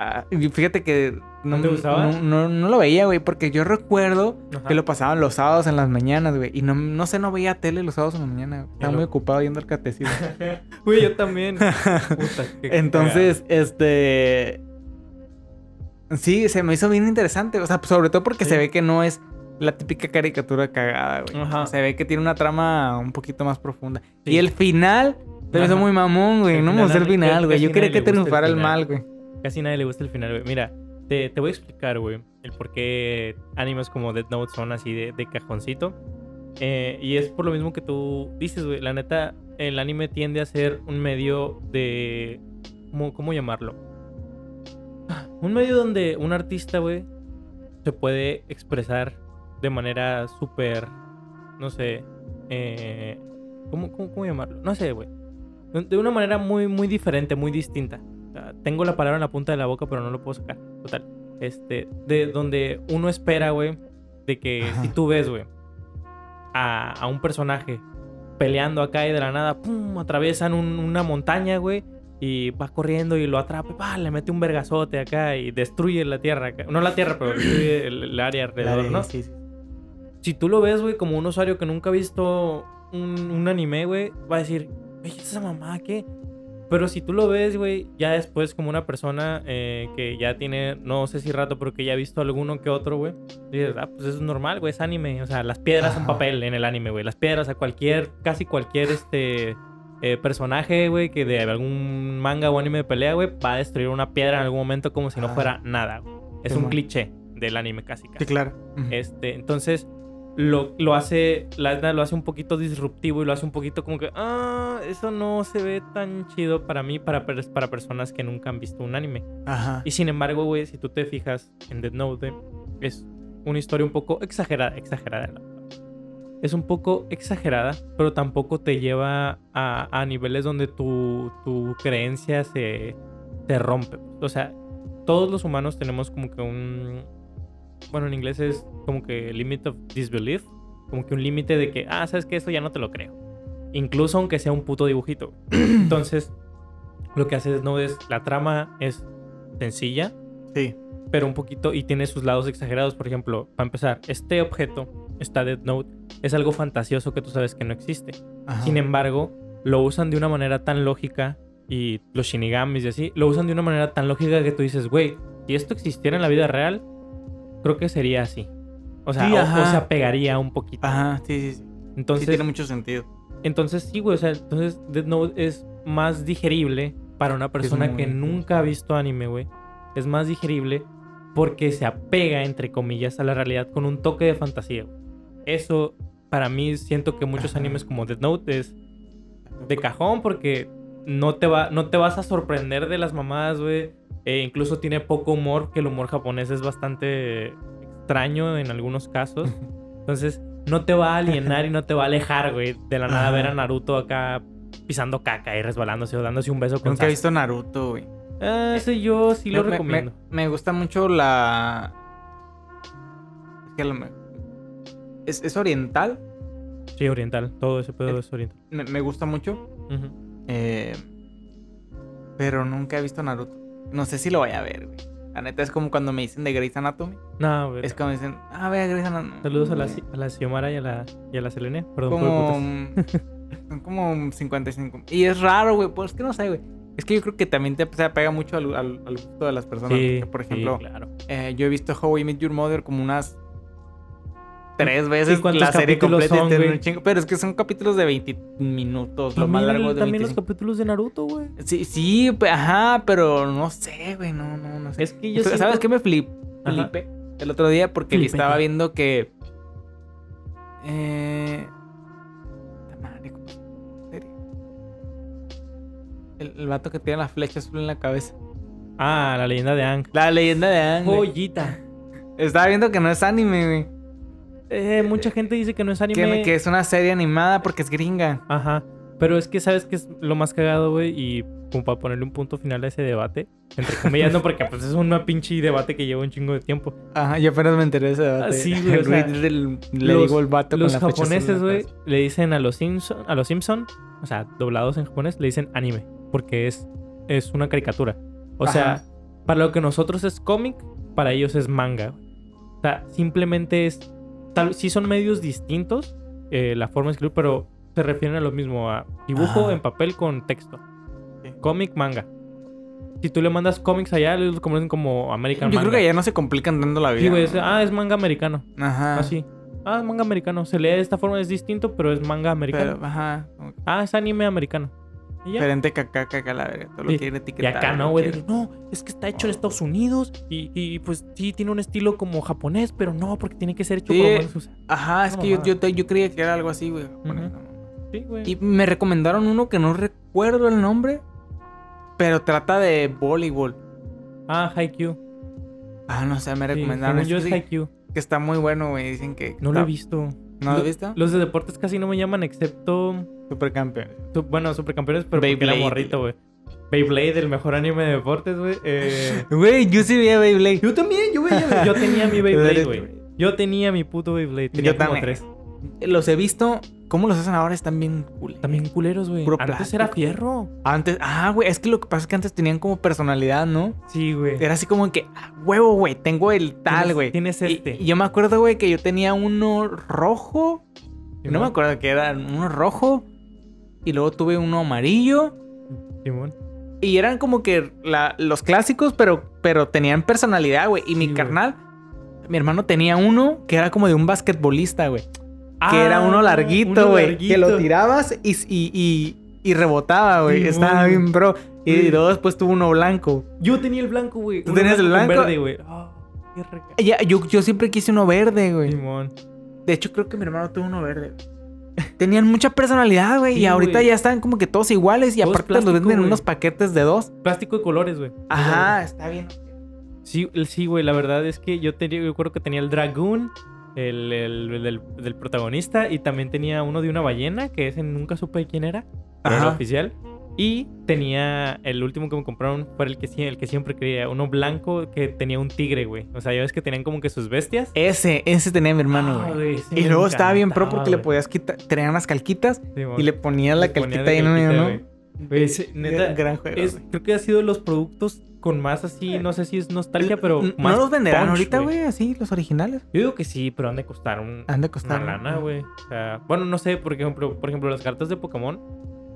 Ah, fíjate que no, ¿No te gustaba? No, no- no lo veía, güey, porque yo recuerdo Ajá. que lo pasaban los sábados en las mañanas, güey. Y no, no sé, no veía tele los sábados en la mañana. güey. Estaba muy ocupado yendo al catecismo. Güey, yo también. Puta, Entonces, este. Sí, se me hizo bien interesante. O sea, sobre todo porque Sí. se ve que no es la típica caricatura cagada, güey. Ajá. Se ve que tiene una trama un poquito más profunda. Sí. Y el final se me hizo muy mamón, güey. El No me gustó el final, güey. Yo quería que el triunfara el final. mal, güey. Casi nadie le gusta el final, güey. Mira, te, te voy a explicar, güey, el por qué animes como Death Note son así de, de cajoncito. Eh, y es por lo mismo que tú dices, güey. La neta, el anime tiende a ser un medio de... ¿Cómo, cómo llamarlo? Un medio donde un artista, güey, se puede expresar de manera súper... No sé. Eh, ¿cómo, cómo, cómo llamarlo? No sé, güey. De una manera muy, muy diferente, muy distinta. Sea, tengo la palabra en la punta de la boca, pero no lo puedo sacar. Total. Este, de donde uno espera, güey, de que Ajá. si tú ves, güey, a, a un personaje peleando acá y de la nada, pum, atraviesan un- una montaña, güey, y va corriendo y lo atrapa, pa, le mete un vergazote acá y destruye la tierra. acá. No la tierra, pero destruye el, el área alrededor, ¿no? sí, sí. Si tú lo ves, güey, como un usuario que nunca ha visto un, un anime, güey, va a decir, oye, ¿esa mamá qué? Pero si tú lo ves, güey, ya después como una persona eh, que ya tiene, no sé si rato, pero que ya ha visto alguno que otro, güey, dices, ah, pues eso es normal, güey, es anime. O sea, las piedras son papel en el anime, güey. Las piedras a cualquier, casi cualquier, este... eh, personaje, güey, que de algún manga o anime de pelea, güey, va a destruir una piedra en algún momento como si no Ajá. fuera nada. güey. Es Sí, un man. cliché del anime casi. casi. Sí, claro. Este, entonces lo, lo hace, lo hace un poquito disruptivo y lo hace un poquito como que, ah, eso no se ve tan chido para mí, para, para personas que nunca han visto un anime. Ajá. Y sin embargo, güey, si tú te fijas en Dead Note, es una historia un poco exagerada, exagerada. Es un poco exagerada, pero tampoco te lleva a, a niveles donde tu, tu creencia se, se rompe. O sea, todos los humanos tenemos como que un... Bueno, en inglés es como que limit of disbelief. Como que un límite de que, ah, sabes que esto ya no te lo creo. Incluso aunque sea un puto dibujito. Entonces, lo que hace Note es, la trama es sencilla, Sí. pero un poquito y tiene sus lados exagerados. Por ejemplo, para empezar, este objeto, esta Death Note, es algo fantasioso que tú sabes que no existe. Ajá. Sin embargo, lo usan de una manera tan lógica y los shinigamis y así, lo usan de una manera tan lógica que tú dices, güey, si esto existiera en la vida real, creo que sería así. O sea, Sí, o- o, ajá. se apegaría un poquito. Ajá, sí, sí, sí. Entonces, sí tiene mucho sentido. entonces sí, güey, o sea, entonces Death Note es más digerible para una persona muy- que nunca ha visto anime, güey. Es más digerible porque se apega, entre comillas, a la realidad con un toque de fantasía. güey. Eso, para mí, siento que muchos animes como Death Note es de cajón porque no te, va, no te vas a sorprender de las mamadas, güey. E incluso tiene poco humor, que el humor japonés es bastante extraño en algunos casos. Entonces, no te va a alienar y no te va a alejar, güey. De la nada ver a Naruto acá pisando caca y resbalándose o dándose un beso con Nunca he visto Naruto, güey. Ah, ese yo sí lo Me- recomiendo. Me, me gusta mucho la. Es que lo me- es, es oriental. Sí, oriental. Todo ese pedo Eh. es oriental. Me, me gusta mucho. Eh, pero nunca he visto Naruto. No sé si lo voy a ver, güey. La neta es como cuando me dicen de Grey's Anatomy. No, güey. Es como dicen, ah, ve a Grey's Anatomy. Saludos a la, a la Xiomara y a la, y a la Selene. Perdón por como, putas. son como 55. Y es raro, güey. Pues es que no sé, güey. Es que yo creo que también te se apega mucho al, al- al gusto de las personas. Sí, porque, por sí, ejemplo, claro. eh, yo he visto How I Met Your Mother como unas tres veces ¿cuántos la serie completa. son, un chingo, pero es que son capítulos de 20 minutos, lo más largo de también los 25. capítulos de Naruto, güey. Sí, sí, ajá, pero no sé, güey, no, no, no sé. Es que yo ¿Sabes siento- qué me flip, flipé el otro día? Porque Flipé. estaba viendo que... Eh... El, el vato que tiene la flecha azul en la cabeza. Ah, la leyenda de Ang. La leyenda de güey. Joyita. Estaba viendo que no es anime, güey. Eh, mucha gente dice que no es anime. Que, que es una serie animada porque es gringa. Ajá. Pero es que sabes que es lo más cagado, güey. Y como para ponerle un punto final a ese debate. Entre comillas, no, porque pues es una pinche debate que lleva un chingo de tiempo. Ajá, yo apenas me enteré de ese debate. Ah, sí, güey, o sea, del- le los- digo el vato Los con japoneses, güey, le dicen a los Simpson, a los Simpson, o sea, doblados en japonés, le dicen anime, porque es, es una caricatura. O sea, para lo que nosotros es cómic, para ellos es manga. O sea, simplemente es, tal, sí son medios distintos, eh, la forma de escribir, pero se refieren a lo mismo, a dibujo Ajá. en papel con texto. Sí. Cómic, manga. Si tú le mandas cómics allá, ellos lo conocen como American Yo manga. creo que ya no se complican dando la vida. Sí, güey, es- ¿no? ah, es manga americano. Ajá. Así. Ah, es manga americano. Se lee de esta forma, es distinto, pero es manga americano. Pero, ajá. Ah, es anime americano. Diferente caca, caca, la verga. Todo lo Sí. quiere Y etiquetar. acá no, güey. que, No, es que está hecho en Estados Unidos y, y, pues sí tiene un estilo como japonés, pero no, porque tiene que ser hecho Sí. por humanos. O sea, Ajá, es que yo, yo, yo creía que era algo así, güey. Sí, güey. Y me recomendaron uno que no recuerdo el nombre, pero trata de voleibol. Ah, Haikyuu. Ah, no sé, me Sí, recomendaron. yo este es sí, Haikyuu. que está muy bueno, güey. Dicen que. No lo he está- visto. ¿No lo has visto? Los de deportes casi no me llaman, excepto. Supercampeón. su- Bueno, supercampeones, pero porque era Beyblade. morrito, güey. Beyblade, el mejor anime de deportes, güey. Eh, Güey, yo sí veía Beyblade. yo también, yo veía. Yo tenía mi Beyblade, güey. Yo tenía mi puto Beyblade. Tenía Yo como también. tres. Los he visto. ¿Cómo los hacen ahora? Están bien cool. También culeros, güey. Antes era fierro. Antes, ah, güey, es que lo que pasa es que antes tenían como personalidad, ¿no? Sí, güey. Era así como que, ah, huevo, güey, tengo el tal, güey. Tienes este. Y, yo me acuerdo, güey, que yo tenía uno rojo. No me acuerdo que era uno rojo. Y luego tuve uno amarillo. Simón. Y eran como que la- los clásicos, pero, pero tenían personalidad, güey. Y mi Sí, carnal, mi hermano tenía uno que era como de un basquetbolista, güey. Que era Ah, uno larguito, güey. Que lo tirabas y, y, y, y rebotaba, güey. Sí, Estaba bien, bro. Y luego después tuvo uno blanco. Yo tenía el blanco, güey. ¿Tú tenías el blanco? verde, güey. Ya, yo, yo siempre quise uno verde, güey. Simón. De hecho, creo que mi hermano tuvo uno verde. Tenían mucha personalidad, güey. Sí, y ahorita ya están como que todos iguales. Y aparte los venden en unos paquetes de dos. Plástico de colores, güey. Ajá, está bien. Sí, sí, güey. La verdad es que yo tenía, yo creo que tenía el Dragoon, el, el- el del, del protagonista, y también tenía uno de una ballena, que ese nunca supe quién era, pero era oficial. Y tenía el último que me compraron fue el que, el que siempre quería, uno blanco que tenía un tigre, güey. O sea, ya ves que tenían como que sus bestias. Ese, ese tenía mi hermano, Ah, güey. Y luego estaba bien pro porque le podías quitar, tenían unas calquitas y le ponías la Le ponía calquita de ahí en medio, creo que ha sido los productos con más así, no sé si es nostalgia, pero N- más ¿No los venderán punch, ahorita, güey? Así, los originales. Yo digo que sí, pero han de costar un, Han de una lana, güey. O sea, bueno, no sé, por ejemplo, por ejemplo, las cartas de Pokémon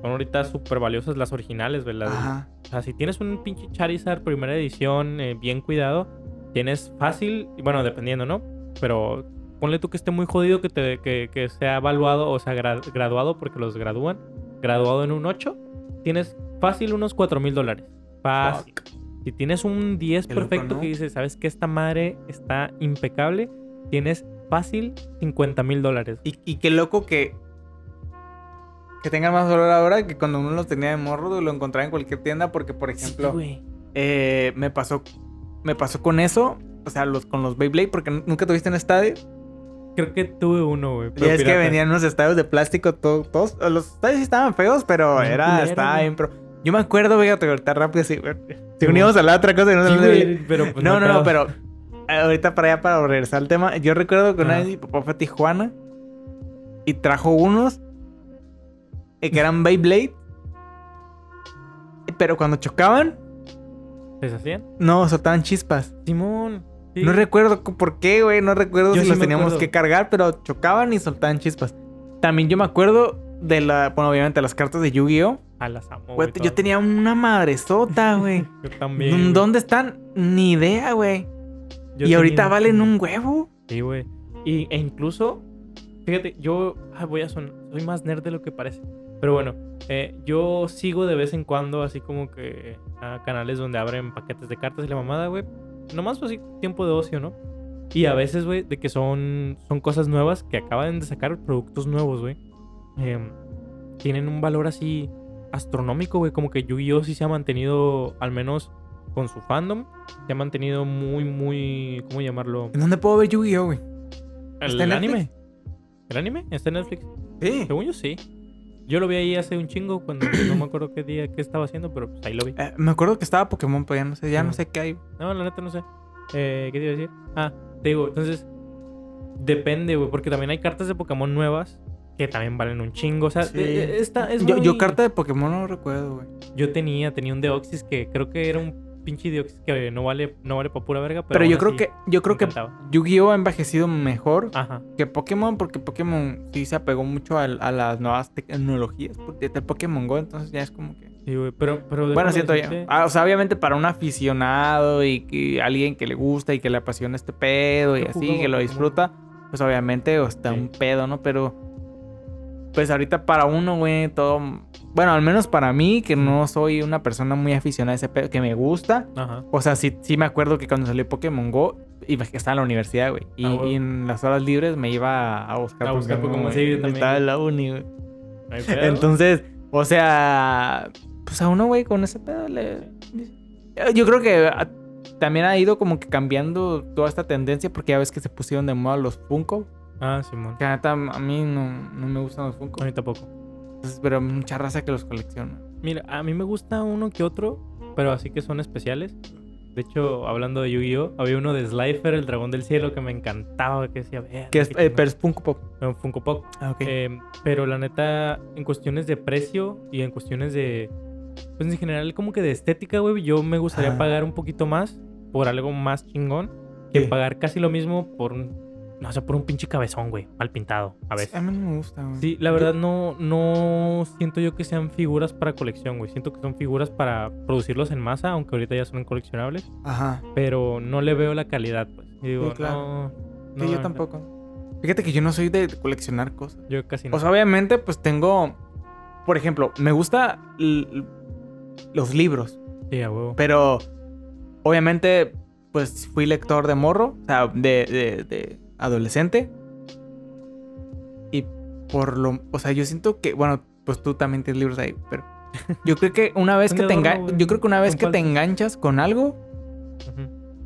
son ahorita súper valiosas las originales, ¿verdad? Ajá. O sea, si tienes un pinche Charizard primera edición eh, bien cuidado, tienes fácil, bueno, dependiendo, ¿no? Pero ponle tú que esté muy jodido, que, te, que, que sea evaluado, o sea, gra- graduado, porque los gradúan, graduado en un 8, tienes fácil unos 4 mil dólares. Fácil. Si tienes un 10 Qué loco, perfecto ¿no? que dices, sabes que esta madre está impecable, tienes fácil 50 mil dólares. Y, y qué loco que. Que tengan más valor ahora que cuando uno los tenía de morro lo encontraba en cualquier tienda. Porque, por ejemplo, Sí, eh, me pasó. Me pasó con eso. O sea, los, con los Beyblade, porque nunca tuviste un estadio. Creo que tuve uno, güey. Y es que venían unos estadios de plástico todo- todos. Los estadios sí estaban feos, pero era. culero, Estaba güey. bien. Yo me acuerdo, fíjate, ahorita rápido, sí, güey. Si uníamos a la otra cosa y no Sí, güey, pero pues, No, no, no, pero eh, ahorita para allá, para regresar al tema, yo recuerdo que una vez mi papá fue a Tijuana y trajo unos eh, que eran Beyblade, pero cuando chocaban, ¿Se deshacían? no, soltaban chispas. Simón. Sí. No recuerdo cu- por qué, güey, no recuerdo Yo si sí los teníamos acuerdo. que cargar, pero chocaban y soltaban chispas. También yo me acuerdo de la, bueno, obviamente las cartas de Yu-Gi-Oh! A las amo, Güey, yo tenía una madresota, güey. Yo también. güey. ¿Dónde están? Ni idea, güey. Yo Y ahorita valen un huevo. Sí, güey. Y, e incluso, fíjate, yo ah, voy a sonar, soy más nerd de lo que parece. Pero bueno, eh, yo sigo de vez en cuando así como que a canales donde abren paquetes de cartas y la mamada, güey. Nomás pues, así tiempo de ocio, ¿no? Y a veces, güey, de que son, son cosas nuevas que acaban de sacar productos nuevos, güey. em, tienen un valor así astronómico, güey. Como que Yu-Gi-Oh! sí se ha mantenido, al menos con su fandom, se ha mantenido muy, muy, ¿cómo llamarlo? ¿En dónde puedo ver Yu-Gi-Oh, güey? ¿El, ¿Está en anime? ¿El anime? ¿Está en Netflix? Sí. Según yo sí. Yo lo vi ahí hace un chingo cuando no me acuerdo qué día, qué estaba haciendo, pero pues ahí lo vi. Eh, me acuerdo que estaba Pokémon, pero ya no sé, ya no sé qué hay. No, la neta no sé. Eh, ¿Qué te iba a decir? Ah, te digo, entonces depende, güey, porque también hay cartas de Pokémon nuevas que también valen un chingo. O sea, Sí. esta es Yo, yo muy- carta de Pokémon no recuerdo, güey. Yo tenía, tenía un Deoxys que creo que era un pinche Deoxys que no vale, no vale para pura verga, pero, Pero, yo creo que yo creo que. Yu-Gi-Oh ha envejecido mejor Ajá. que Pokémon porque Pokémon sí se apegó mucho a, las nuevas tecnologías porque el Pokémon Go entonces ya es como que Sí, güey, pero, pero bueno siento ya Ah, o sea obviamente para un aficionado y que alguien que le gusta y que le apasiona este pedo y así que lo disfruta pues obviamente está Sí. un pedo no pero pues ahorita para uno güey todo bueno al menos para mí que no soy una persona muy aficionada a ese pedo que me gusta Ajá. o sea, sí, sí me acuerdo que cuando salió Pokémon Go, iba, estaba en la universidad, güey. Y, Ah, y en las horas libres me iba a buscar A buscar Pokémon, sí, yo también, Estaba en la uni, güey. Entonces, o sea, pues a uno, güey, con ese pedo le... Yo creo que ah, también ha ido como que cambiando toda esta tendencia porque ya ves que se pusieron de moda los Funko. Ah, Simón. Que neta, a mí no, no me gustan los Funko. A mí tampoco. Entonces, pero mucha raza que los colecciona. Mira, a mí me gusta uno que otro, pero así que son especiales. De hecho, hablando de Yu-Gi-Oh, había uno de Slifer, el dragón del cielo, que me encantaba, que decía, "Verga, Que es, eh, chingón". pero es Funko Pop. Un Funko Pop. Ah, ok. Eh, pero la neta, en cuestiones de precio y en cuestiones de. Pues en general, como que de estética, güey, yo me gustaría Ajá. pagar un poquito más por algo más chingón que Sí. pagar casi lo mismo por un. No sé, por un pinche cabezón, güey, mal pintado, a veces. a mí no me gusta, güey. Sí, la verdad no, no siento yo que sean figuras para colección, güey. Siento que son figuras para producirlos en masa, aunque ahorita ya son coleccionables. Ajá. Pero no le veo la calidad, pues. Y digo, Sí, claro. no, Sí, no, yo tampoco. Fíjate que yo no soy de coleccionar cosas. Yo casi no. O sea, obviamente, pues tengo. Por ejemplo, me gusta los libros. sí, a huevo. Pero obviamente, pues fui lector de morro, o sea, de, de- de adolescente. Y por lo. O sea, yo siento que. Bueno, pues tú también tienes libros ahí, pero. Yo creo que una vez que te adorno, enga- güey, Yo creo que una vez que te enganchas con algo,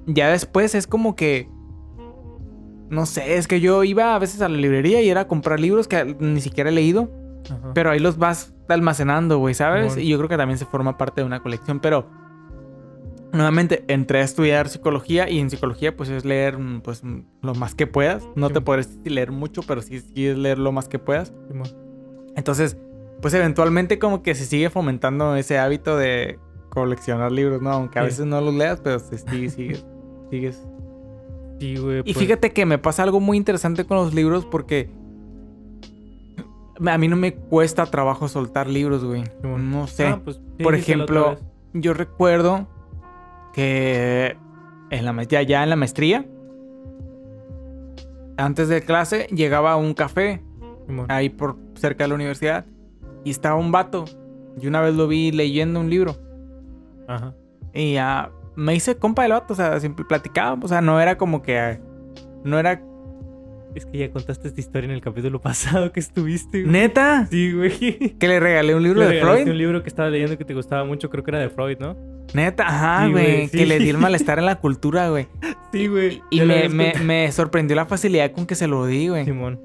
ya después es como que. No sé, es que yo iba a veces a la librería y era a comprar libros que ni siquiera he leído. Pero ahí los vas almacenando, güey, ¿sabes? Simón. Y yo creo que también se forma parte de una colección, pero nuevamente entré a estudiar psicología y en psicología pues es leer mm, pues mm, lo más que puedas. No te Simón. podrás leer mucho, pero sí, sí es leer lo más que puedas. Entonces, pues eventualmente como que se sigue fomentando ese hábito de coleccionar libros, ¿no? Aunque a Sí. veces no los leas, pero sí, sí, sigues, sigues. Sí, güey. Y pues, fíjate que me pasa algo muy interesante con los libros porque a mí no me cuesta trabajo soltar libros, güey. No sé. Ah, pues, sí, Por ejemplo. Yo recuerdo que en la, ya, ya en la maestría, antes de clase, llegaba a un café ahí por cerca de la universidad y estaba un vato. Y una vez lo vi leyendo un libro. Ajá. Y ya me hice compa del vato, o sea, siempre platicábamos, o sea, no era como que... No era... Es que ya contaste esta historia en el capítulo pasado que estuviste, güey. ¿Neta? Sí, güey. Que le regalé un libro Le de Freud. un libro que estaba leyendo que te gustaba mucho, creo que era de Freud, ¿no? Neta, ajá, Sí, güey. güey, Que le di el malestar en la cultura, güey. Sí, güey. Y me, me sorprendió la facilidad con que se lo di, güey. Simón.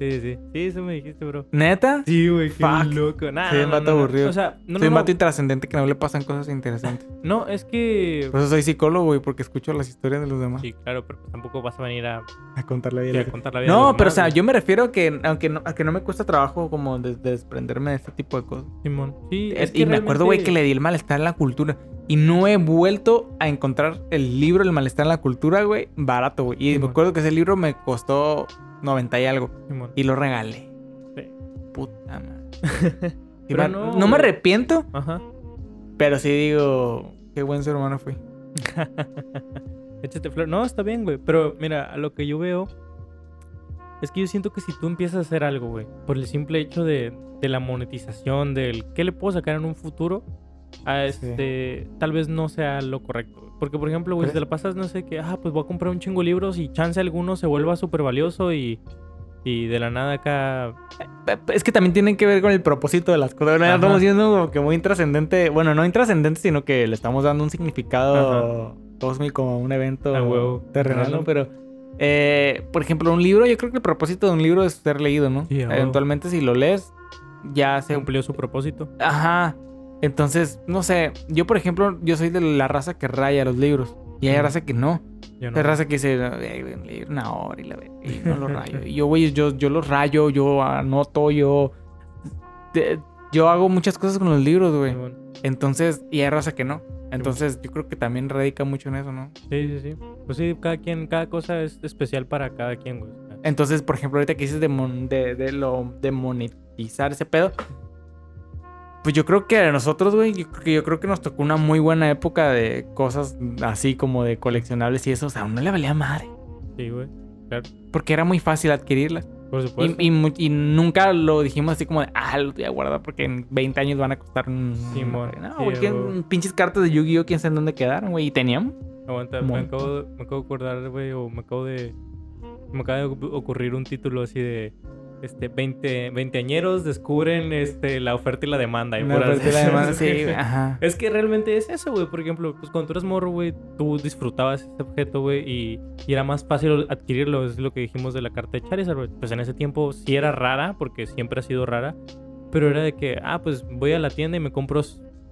Sí, sí. Sí, eso me dijiste, bro. ¿Neta? Sí, güey, qué Fuck. loco. Nah, Soy no, un no, vato no, no. aburrido. O sea, no, Soy no, un no. vato intrascendente que no le pasan cosas interesantes. No, es que... Por eso soy psicólogo, güey, porque escucho las historias de los demás. Sí, claro, pero pues tampoco vas a venir a, A contarle sí, bien. a contar la vida de No, los pero o sea, güey. yo me refiero a que, aunque no, a que no me cuesta trabajo como de- de desprenderme de este tipo de cosas. Simón. Sí, Es- es que y me acuerdo, güey, que le di el malestar en la cultura. Y no he vuelto a encontrar el libro El malestar en la cultura, güey, barato, güey. Y me acuerdo que ese libro me costó 90 y algo. Simón. Y lo regalé. Sí. Puta madre. Pero no, no me arrepiento, Ajá. pero sí digo, qué buen ser humano fui. Échate flor. No, está bien, güey. Pero mira, a lo que yo veo es que yo siento que si tú empiezas a hacer algo, güey, por el simple hecho de, de la monetización, del qué le puedo sacar en un futuro, a este, tal vez no sea lo correcto. Porque, por ejemplo, güey, si te la pasas, no sé, que, ah, pues voy a comprar un chingo de libros y chance alguno se vuelva súper valioso y, y de la nada acá. Es que también tienen que ver con el propósito de las cosas. Estamos siendo como que muy intrascendente. Bueno, no intrascendente, sino que le estamos dando un significado cósmico a un evento huevo. terrenal, ¿no? Pero, eh, por ejemplo, un libro, yo creo que el propósito de un libro es ser leído, ¿no? Sí. Eventualmente, si lo lees, ya se. Cumplió su propósito. Ajá. Entonces, no sé. Yo, por ejemplo, yo soy de la raza que raya los libros. Y hay raza que no. Yo no. Hay raza que dice, "Ay, güey, leí una hora y la ve- y no lo rayo. Y yo, güey, yo, yo los rayo, yo anoto, yo. yo hago muchas cosas con los libros, güey. Simón. Entonces, y hay raza que no. Entonces, yo creo que también radica mucho en eso, ¿no? Sí, sí, sí. Pues sí, cada quien, cada cosa es especial para cada quien, güey. Entonces, por ejemplo, ahorita que dices de, mon- de, de lo, de monetizar ese pedo. Pues yo creo que a nosotros, güey, yo, creo que- yo creo que nos tocó una muy buena época de cosas así como de coleccionables y eso. O sea, uno le valía madre. Sí, güey. Porque era muy fácil adquirirlas. Por supuesto. Y, y mu- y nunca lo dijimos así como de, ah, lo voy a guardar porque en 20 años van a costar un... Simón. No, Sí, güey, que- huevo. pinches cartas de Yu-Gi-Oh! quién sabe dónde quedaron, güey. Y teníamos. Aguanta, me acabo, de, me acabo de acordar, güey, o me acabo de... Me acaba de ocu- ocurrir un título así de... Este, 20, veinteañeros descubren este, la oferta y la demanda. Y puras- parte de la demanda, sí, güey, ajá. Es que realmente es eso, güey. Por ejemplo, pues cuando tú eras morro, güey, tú disfrutabas ese objeto, güey, y, y era más fácil adquirirlo. Es lo que dijimos de la carta de Charizard, güey. Pues en ese tiempo sí era rara, porque siempre ha sido rara. Pero era de que, ah, pues voy a la tienda y me compro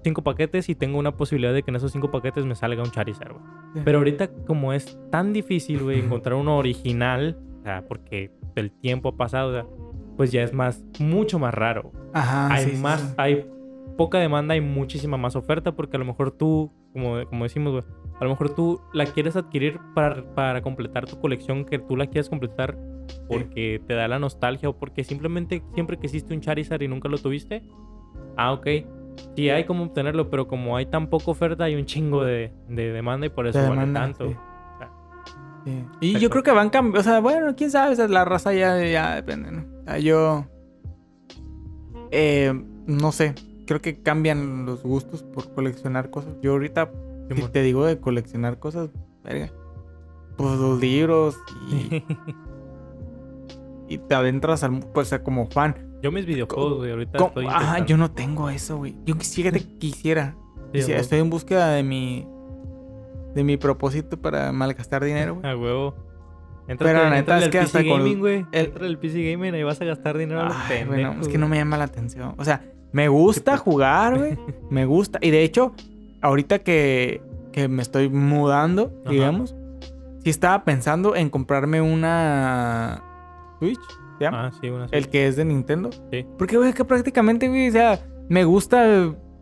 cinco paquetes y tengo una posibilidad de que en esos cinco paquetes me salga un Charizard, güey. Pero ahorita, como es tan difícil, güey, encontrar uno original, o sea, porque el tiempo ha pasado, pues ya es más, mucho más raro. Ajá. hay sí, sí, más, sí. hay poca demanda, hay muchísima más oferta, porque a lo mejor tú, como, como decimos, güey, a lo mejor tú la quieres adquirir para, para completar tu colección, que tú la quieres completar porque te da la nostalgia o porque simplemente siempre quisiste un Charizard y nunca lo tuviste. Ah, ok. Sí, hay como obtenerlo, pero como hay tan poca oferta, hay un chingo de, de demanda y por eso De vale demanda, tanto. Sí. Y yo creo que van cambiando. O sea, bueno, quién sabe. o sea, la raza ya, ya depende, ¿no? O sea, yo. eh, no sé. Creo que cambian los gustos por coleccionar cosas. Yo ahorita, si te digo de coleccionar cosas, verga. Pues los libros y, y te adentras al. Pues, o sea, como fan. Yo mis videojuegos, güey, ahorita estoy Ajá, intentando. yo no tengo eso, güey. Yo quisiera, quisiera. Sí, quisiera-. Estoy en búsqueda de mi. De mi propósito para malgastar dinero, güey. A huevo. Pero la neta es al que hasta PC con Gaming, güey. el- Entra al PC Gaming y vas a gastar dinero a los bueno, es que no me llama la atención. O sea, me gusta jugar, güey. Me gusta. Y de hecho, ahorita que, que me estoy mudando, Ajá. digamos, sí estaba pensando en comprarme una Switch, ¿se llama? Ah, sí, una El que es de Nintendo. Sí. Porque, güey, que prácticamente, güey, o sea, me gusta.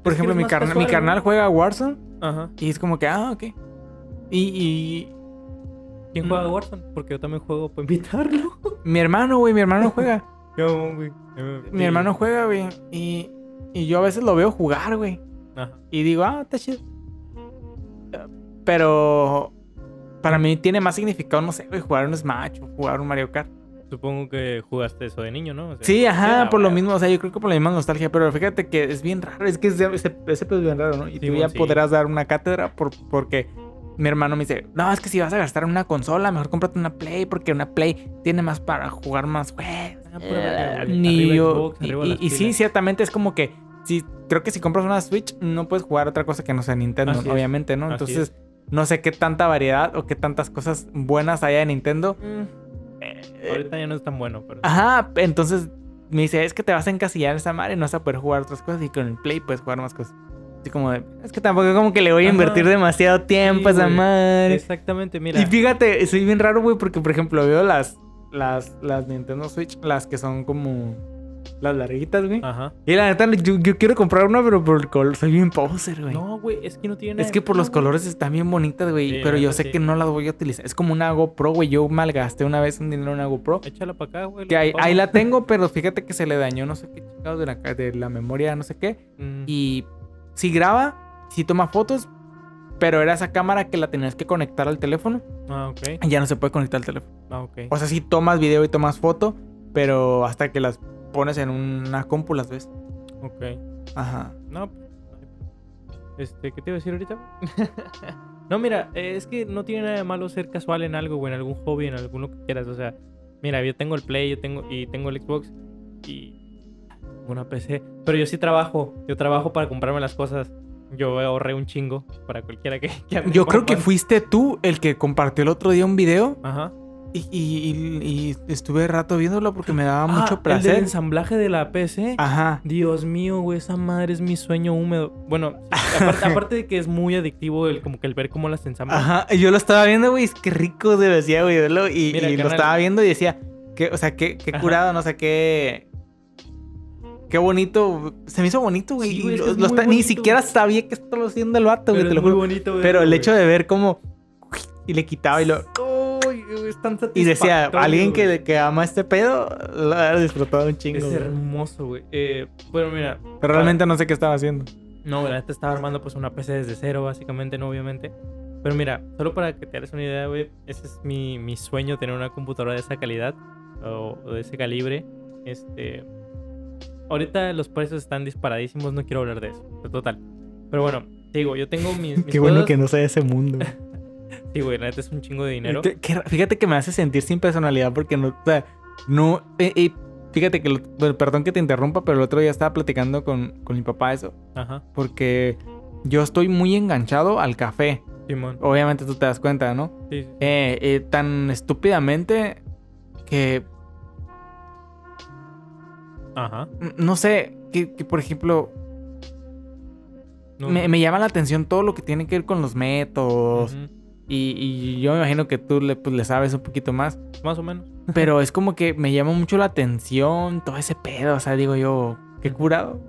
Por Es ejemplo, mi, mi carnal juega Warzone Ajá. y es como que, ah, ok. Y, y ¿Quién Mm. juega Warzone? Porque yo también juego para invitarlo. mi hermano, güey, mi hermano juega. Yo, güey. Mi hermano juega, güey. Y, y yo a veces lo veo jugar, güey. Ajá. Y digo, ah, está chido. Pero para mí tiene más significado, no sé, güey, jugar un Smash o jugar un Mario Kart. Supongo que jugaste eso de niño, ¿no? O sea, Sí, ajá, por lo mismo, o sea, yo creo que por la misma nostalgia, pero fíjate que es bien raro, es que ese, ese, ese pedo es bien raro, ¿no? Y Sí, tú bueno, ya sí. podrás dar una cátedra por, porque mi hermano me dice, no, es que si vas a gastar en una consola, mejor cómprate una Play, porque una Play tiene más para jugar más. Ah, verga, güey. Ni yo- y- y, sí, ciertamente es como que, sí, creo que si compras una Switch, no puedes jugar otra cosa que no sea Nintendo, Así es, obviamente, ¿no? así Entonces, no sé qué tanta variedad o qué tantas cosas buenas haya de Nintendo. Mm, Eh, ahorita ya no es tan bueno, pero. Ajá, entonces me dice, es que te vas a encasillar en esa madre y no vas a poder jugar otras cosas y con el Play puedes jugar más cosas. Así como de, es que tampoco como que le voy a Ajá. invertir demasiado tiempo a Sí, esa güey. madre. Exactamente, mira. Y fíjate, soy bien raro, güey, porque por ejemplo veo las, las, las Nintendo Switch, las que son como las larguitas, güey. Ajá. Y la neta, yo, yo quiero comprar una, pero por el color, soy bien poser, güey. No, güey, es que no tiene nada Es que por los colores están bien bonitas, güey. Sí, pero yo sé sí. que no las voy a utilizar. Es como una GoPro, güey. Yo malgasté una vez un dinero en una GoPro. Échala para acá, güey. Que ahí, ahí la tengo, pero fíjate que se le dañó no sé qué chingados de la, de la memoria, no sé qué. Mm, Y sí graba, sí toma fotos, pero era esa cámara que la tenías que conectar al teléfono. Ah, ok. Y ya no se puede conectar al teléfono. Ah, ok. O sea, sí tomas video y tomas foto, pero hasta que las pones en una compu las ves. Ok. Ajá. No. Este, ¿qué te iba a decir ahorita? no, mira, eh, es que no tiene nada de malo ser casual en algo, güey, en algún hobby, en algún lo que quieras. O sea, mira, yo tengo el Play, yo tengo y tengo el Xbox y una PC. Pero yo sí trabajo. Yo trabajo para comprarme las cosas. Yo ahorré un chingo para cualquiera que, que Yo creo que fuiste tú el que compartió el otro día un video Ajá. y, y- estuve rato viéndolo porque me daba Ah, mucho El del placer. ensamblaje de la PC. Ajá. Dios mío, güey, esa madre es mi sueño húmedo. Bueno, aparte, aparte de que es muy adictivo el como que el ver cómo las ensamblan. Ajá, yo lo estaba viendo, güey, es que rico se decía, güey, verlo. Y, Mira, y lo estaba viendo y decía, que, o sea, qué, qué Ajá. curado, no sé qué. Qué bonito. Se me hizo bonito, güey. Sí, lo- lo ni siquiera sabía que esto lo haciendo el vato, güey, Pero te lo juro. bonito, güey. Pero el hecho de ver cómo. Y le quitaba y lo. Es tan Y decía, alguien que, que ama este pedo, lo ha disfrutado un chingo. Es güey. hermoso, güey. Eh, bueno, mira. Pero realmente no sé qué estaba haciendo. No, la neta estaba armando pues una PC desde cero, básicamente, no obviamente. Pero mira, solo para que te hagas una idea, güey, ese es mi, mi sueño, tener una computadora de esa calidad o, o de ese calibre. Este... Ahorita los precios están disparadísimos, no quiero hablar de eso, pero total. Pero bueno, te digo, yo tengo mis... mis Qué bueno juegos- que no sé ese mundo. Sí, güey, la neta es un chingo de dinero. Fíjate que me hace sentir sin personalidad porque no, o sea, no, eh, eh, fíjate que, lo- perdón que te interrumpa, pero el otro día estaba platicando con, con mi papá eso, Ajá, porque yo estoy muy enganchado al café, Simón. obviamente tú te das cuenta, ¿no? Sí, sí. Eh, eh, tan estúpidamente que, Ajá. no sé, que, que, por ejemplo, No. me, me llama la atención todo lo que tiene que ver con los métodos. Y, y yo me imagino que tú le, pues, le sabes un poquito más. Más o menos. Pero es como que me llama mucho la atención todo ese pedo. O sea, digo yo, qué curado.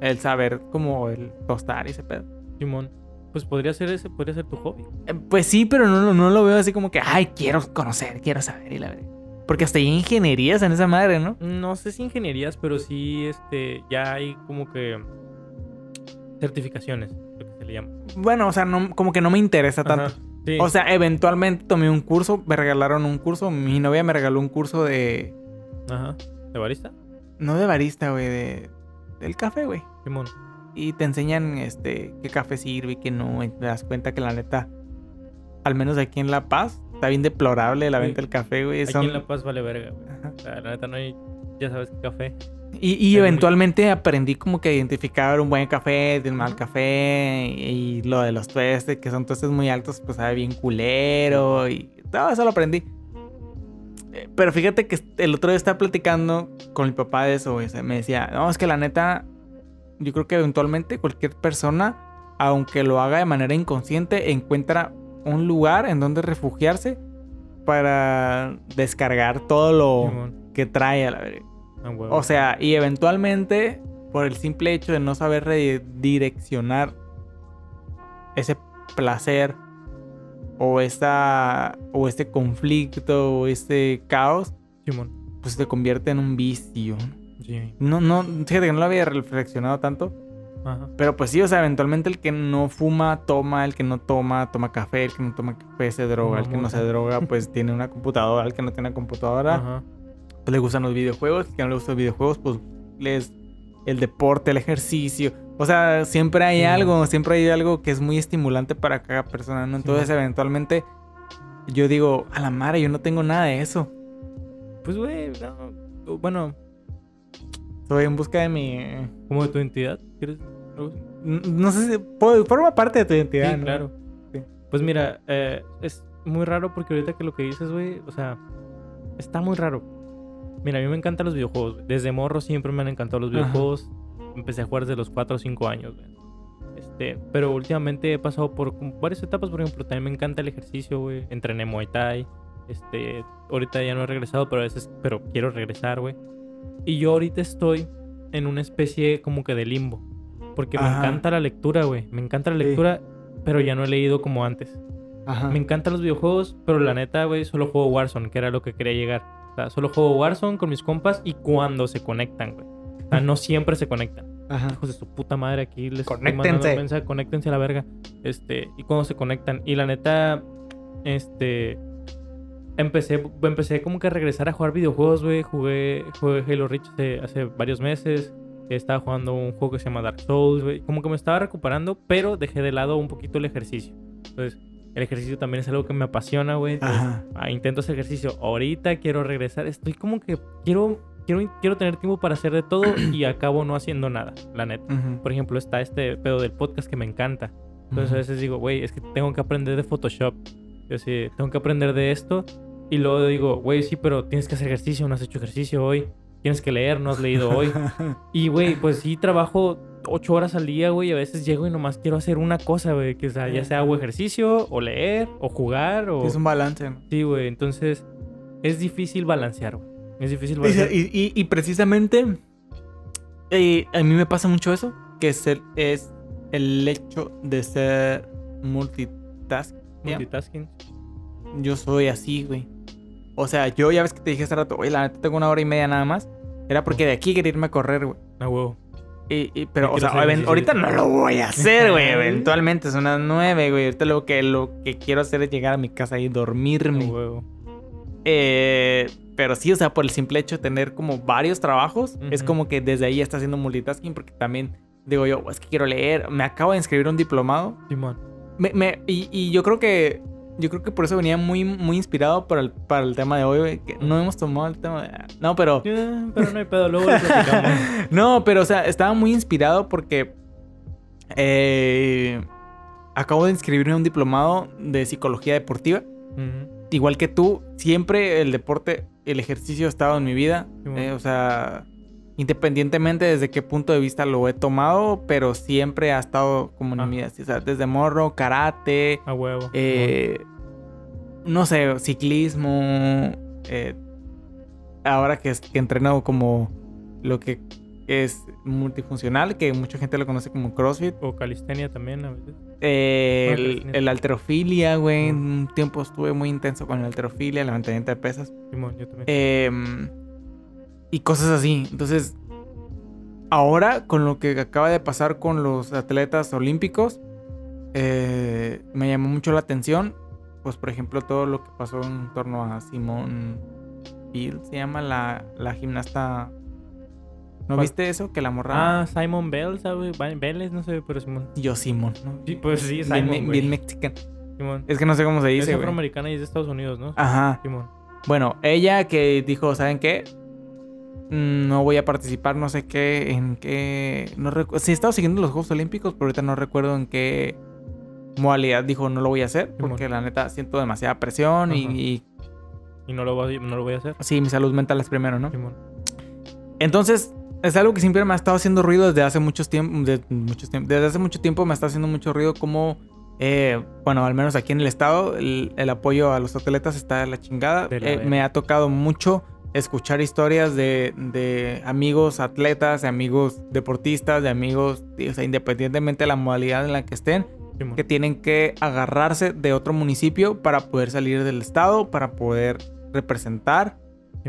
El saber como el tostar y ese pedo. Simón. Pues podría ser ese, podría ser tu hobby. Eh, Pues sí, pero no, no lo veo así como que, ay, quiero conocer, quiero saber y la verdad. Porque hasta hay ingenierías en esa madre, ¿no? No sé si ingenierías, pero sí, este, ya hay como que certificaciones, lo que se le llama. Bueno, o sea, no, como que no me interesa tanto. Ajá, sí. O sea, eventualmente tomé un curso, me regalaron un curso. Mi novia me regaló un curso de. Ajá. ¿De barista? No de barista, güey, de. Del café, güey. Simón. Y te enseñan este qué café sirve y qué no. Y te das cuenta que la neta, al menos aquí en La Paz, está bien deplorable la Sí. venta del café, güey. Aquí en La Paz vale verga, güey. Ajá. O sea, la neta no hay, ya sabes, café. Y, y eventualmente aprendí como que a identificar un buen café de un mal café. Y lo de los tuestes, que son tuestes muy altos, pues sabe bien culero. Y todo eso lo aprendí. Eh, Pero fíjate que el otro día estaba platicando con mi papá de eso, güey. Me decía, no, es que la neta, yo creo que eventualmente cualquier persona, aunque lo haga de manera inconsciente, encuentra un lugar en donde refugiarse para descargar todo lo que trae a la verga. Ah. O sea, y eventualmente, por el simple hecho de no saber redireccionar ese placer o esta o este conflicto o este caos, Simón. pues se convierte en un vicio. Sí. No, no, fíjate que no lo había reflexionado tanto, Ajá. pero pues sí, o sea, eventualmente el que no fuma, toma, el que no toma, toma café, el que no toma café se droga, el que no se droga, pues tiene una computadora, el que no tiene una computadora, Ajá. pues, le gustan los videojuegos, el que no le gustan los videojuegos, pues les el deporte, el ejercicio. O sea, siempre hay Sí. algo, siempre hay algo que es muy estimulante para cada persona, ¿no? Entonces, Sí. eventualmente, yo digo, a la madre, yo no tengo nada de eso. Pues, güey, no. Bueno, Estoy en busca de mi. como de tu identidad, No sé si. Forma parte de tu identidad, Sí, ¿no? claro. Sí. Pues mira, eh, es muy raro porque ahorita que lo que dices, güey, o sea, está muy raro. Mira, a mí me encantan los videojuegos. Desde morro siempre me han encantado los Ajá. videojuegos. Empecé a jugar desde los 4 o 5 años, güey. Este, pero últimamente he pasado por varias etapas, por ejemplo, también me encanta el ejercicio, güey. Entrené Muay Thai. Este, ahorita ya no he regresado, pero a veces, pero quiero regresar, güey. Y yo ahorita estoy en una especie como que de limbo. Porque me encanta la lectura, güey. Me encanta la Sí. lectura, pero ya no he leído como antes. Ajá. Me encantan los videojuegos, pero la neta, güey, solo juego Warzone, que era lo que quería llegar. O sea, solo juego Warzone con mis compas y cuando se conectan, güey. O sea, no siempre se conectan. Ajá. Hijos de su puta madre, aquí les estoy Conéctense. mensaje, conéctense a la verga. Este, y cuando se conectan. Y la neta, este. Empecé, empecé como que a regresar a jugar videojuegos, güey. Jugué, jugué Halo Reach hace, hace varios meses. Estaba jugando un juego que se llama Dark Souls, güey. Como que me estaba recuperando, pero dejé de lado un poquito el ejercicio. Entonces, el ejercicio también es algo que me apasiona, güey. Entonces, ah, intento hacer ejercicio. Ahorita quiero regresar. Estoy como que quiero, quiero, quiero tener tiempo para hacer de todo y acabo no haciendo nada, la neta. Ujú. Por ejemplo, está este pedo del podcast que me encanta. Entonces a Ujú. veces digo, güey, es que tengo que aprender de Photoshop. Yo sí, tengo que aprender de esto. Y luego digo, güey, sí, pero tienes que hacer ejercicio, no has hecho ejercicio hoy. Tienes que leer, no has leído hoy. Y, güey, pues sí, trabajo ocho horas al día, güey. y A veces llego y nomás quiero hacer una cosa, güey. Que o sea, ya sea hago ejercicio, o leer, o jugar, o... Es un balance, ¿no? Sí, güey. Entonces, es difícil balancear, güey. Es difícil balancear. y- y- y precisamente eh, a mí me pasa mucho eso, que es el, es el hecho de ser multitask. Multitasking. Yo soy así, güey. O sea, yo ya ves que te dije hace rato, güey, la neta tengo una hora y media nada más. Era porque de aquí quería irme a correr, güey. Ah, huevo. Y, y- pero, o sea, hacer ahorita no lo voy a hacer, güey. Eventualmente son las nueve, güey. Ahorita lo que, lo que quiero hacer es llegar a mi casa y dormirme. huevo. Eh, pero sí, o sea, por el simple hecho de tener como varios trabajos, es como que desde ahí ya está haciendo multitasking porque también digo yo, es que quiero leer, me acabo de inscribir un diplomado Simón. Me- me- y, y yo creo que yo creo que por eso venía muy, muy inspirado para el, para el tema de hoy, que no hemos tomado el tema de... No, pero... Ya, pero no hay pedo, luego lo platicamos. no, pero o sea, estaba muy inspirado porque eh, acabo de inscribirme a un diplomado de psicología deportiva. Igual que tú, siempre el deporte, el ejercicio ha estado en mi vida. Sí, bueno. eh, o sea, Independientemente desde qué punto de vista lo he tomado, pero siempre ha estado como en Ah. mi vida. O sea, desde morro, karate, A huevo. eh, no sé, ciclismo. eh, ahora que, que entreno como lo que es multifuncional, que mucha gente lo conoce como CrossFit. O calistenia también a veces. Eh, Ah, el, alterofilia, güey. Ujú. Un tiempo estuve muy intenso con el alterofilia, levantamiento de pesas. Simón, yo también. Em, y cosas así. Entonces, ahora con lo que acaba de pasar con los atletas olímpicos, eh, me llamó mucho la atención. Pues, por ejemplo, todo lo que pasó en torno a Simón Bill, se llama la, la gimnasta. ¿No ¿Cuál? viste eso? Que la morra. Ah, Simon Bell, ¿sabes? Vélez, no sé, pero Simón. Yo, Simón. ¿no? Sí, pues sí, Simon, bien mexicano. Simón. Es que no sé cómo se Es dice, güey. afroamericana y es de Estados Unidos, ¿no? Ajá. Simón. Bueno, ella que dijo, ¿saben qué? Mm, No voy a participar, no sé qué, en qué... No sí, he estado siguiendo los Juegos Olímpicos, pero ahorita no recuerdo en qué modalidad dijo no lo voy a hacer, porque la neta siento demasiada presión y, y Y no lo, voy, no lo voy a hacer. sí, mi salud mental es primero, ¿no? Simón. Entonces, es algo que siempre me ha estado haciendo ruido desde hace muchos tiempos, de, muchos tiemp- desde hace mucho tiempo me está haciendo mucho ruido como, eh, bueno, al menos aquí en el estado, el, el apoyo a los atletas está de la chingada. De la Eh, me ha tocado mucho escuchar historias de, de amigos atletas, de amigos deportistas, de amigos, o sea, independientemente de la modalidad en la que estén, Simón. que tienen que agarrarse de otro municipio para poder salir del estado, para poder representar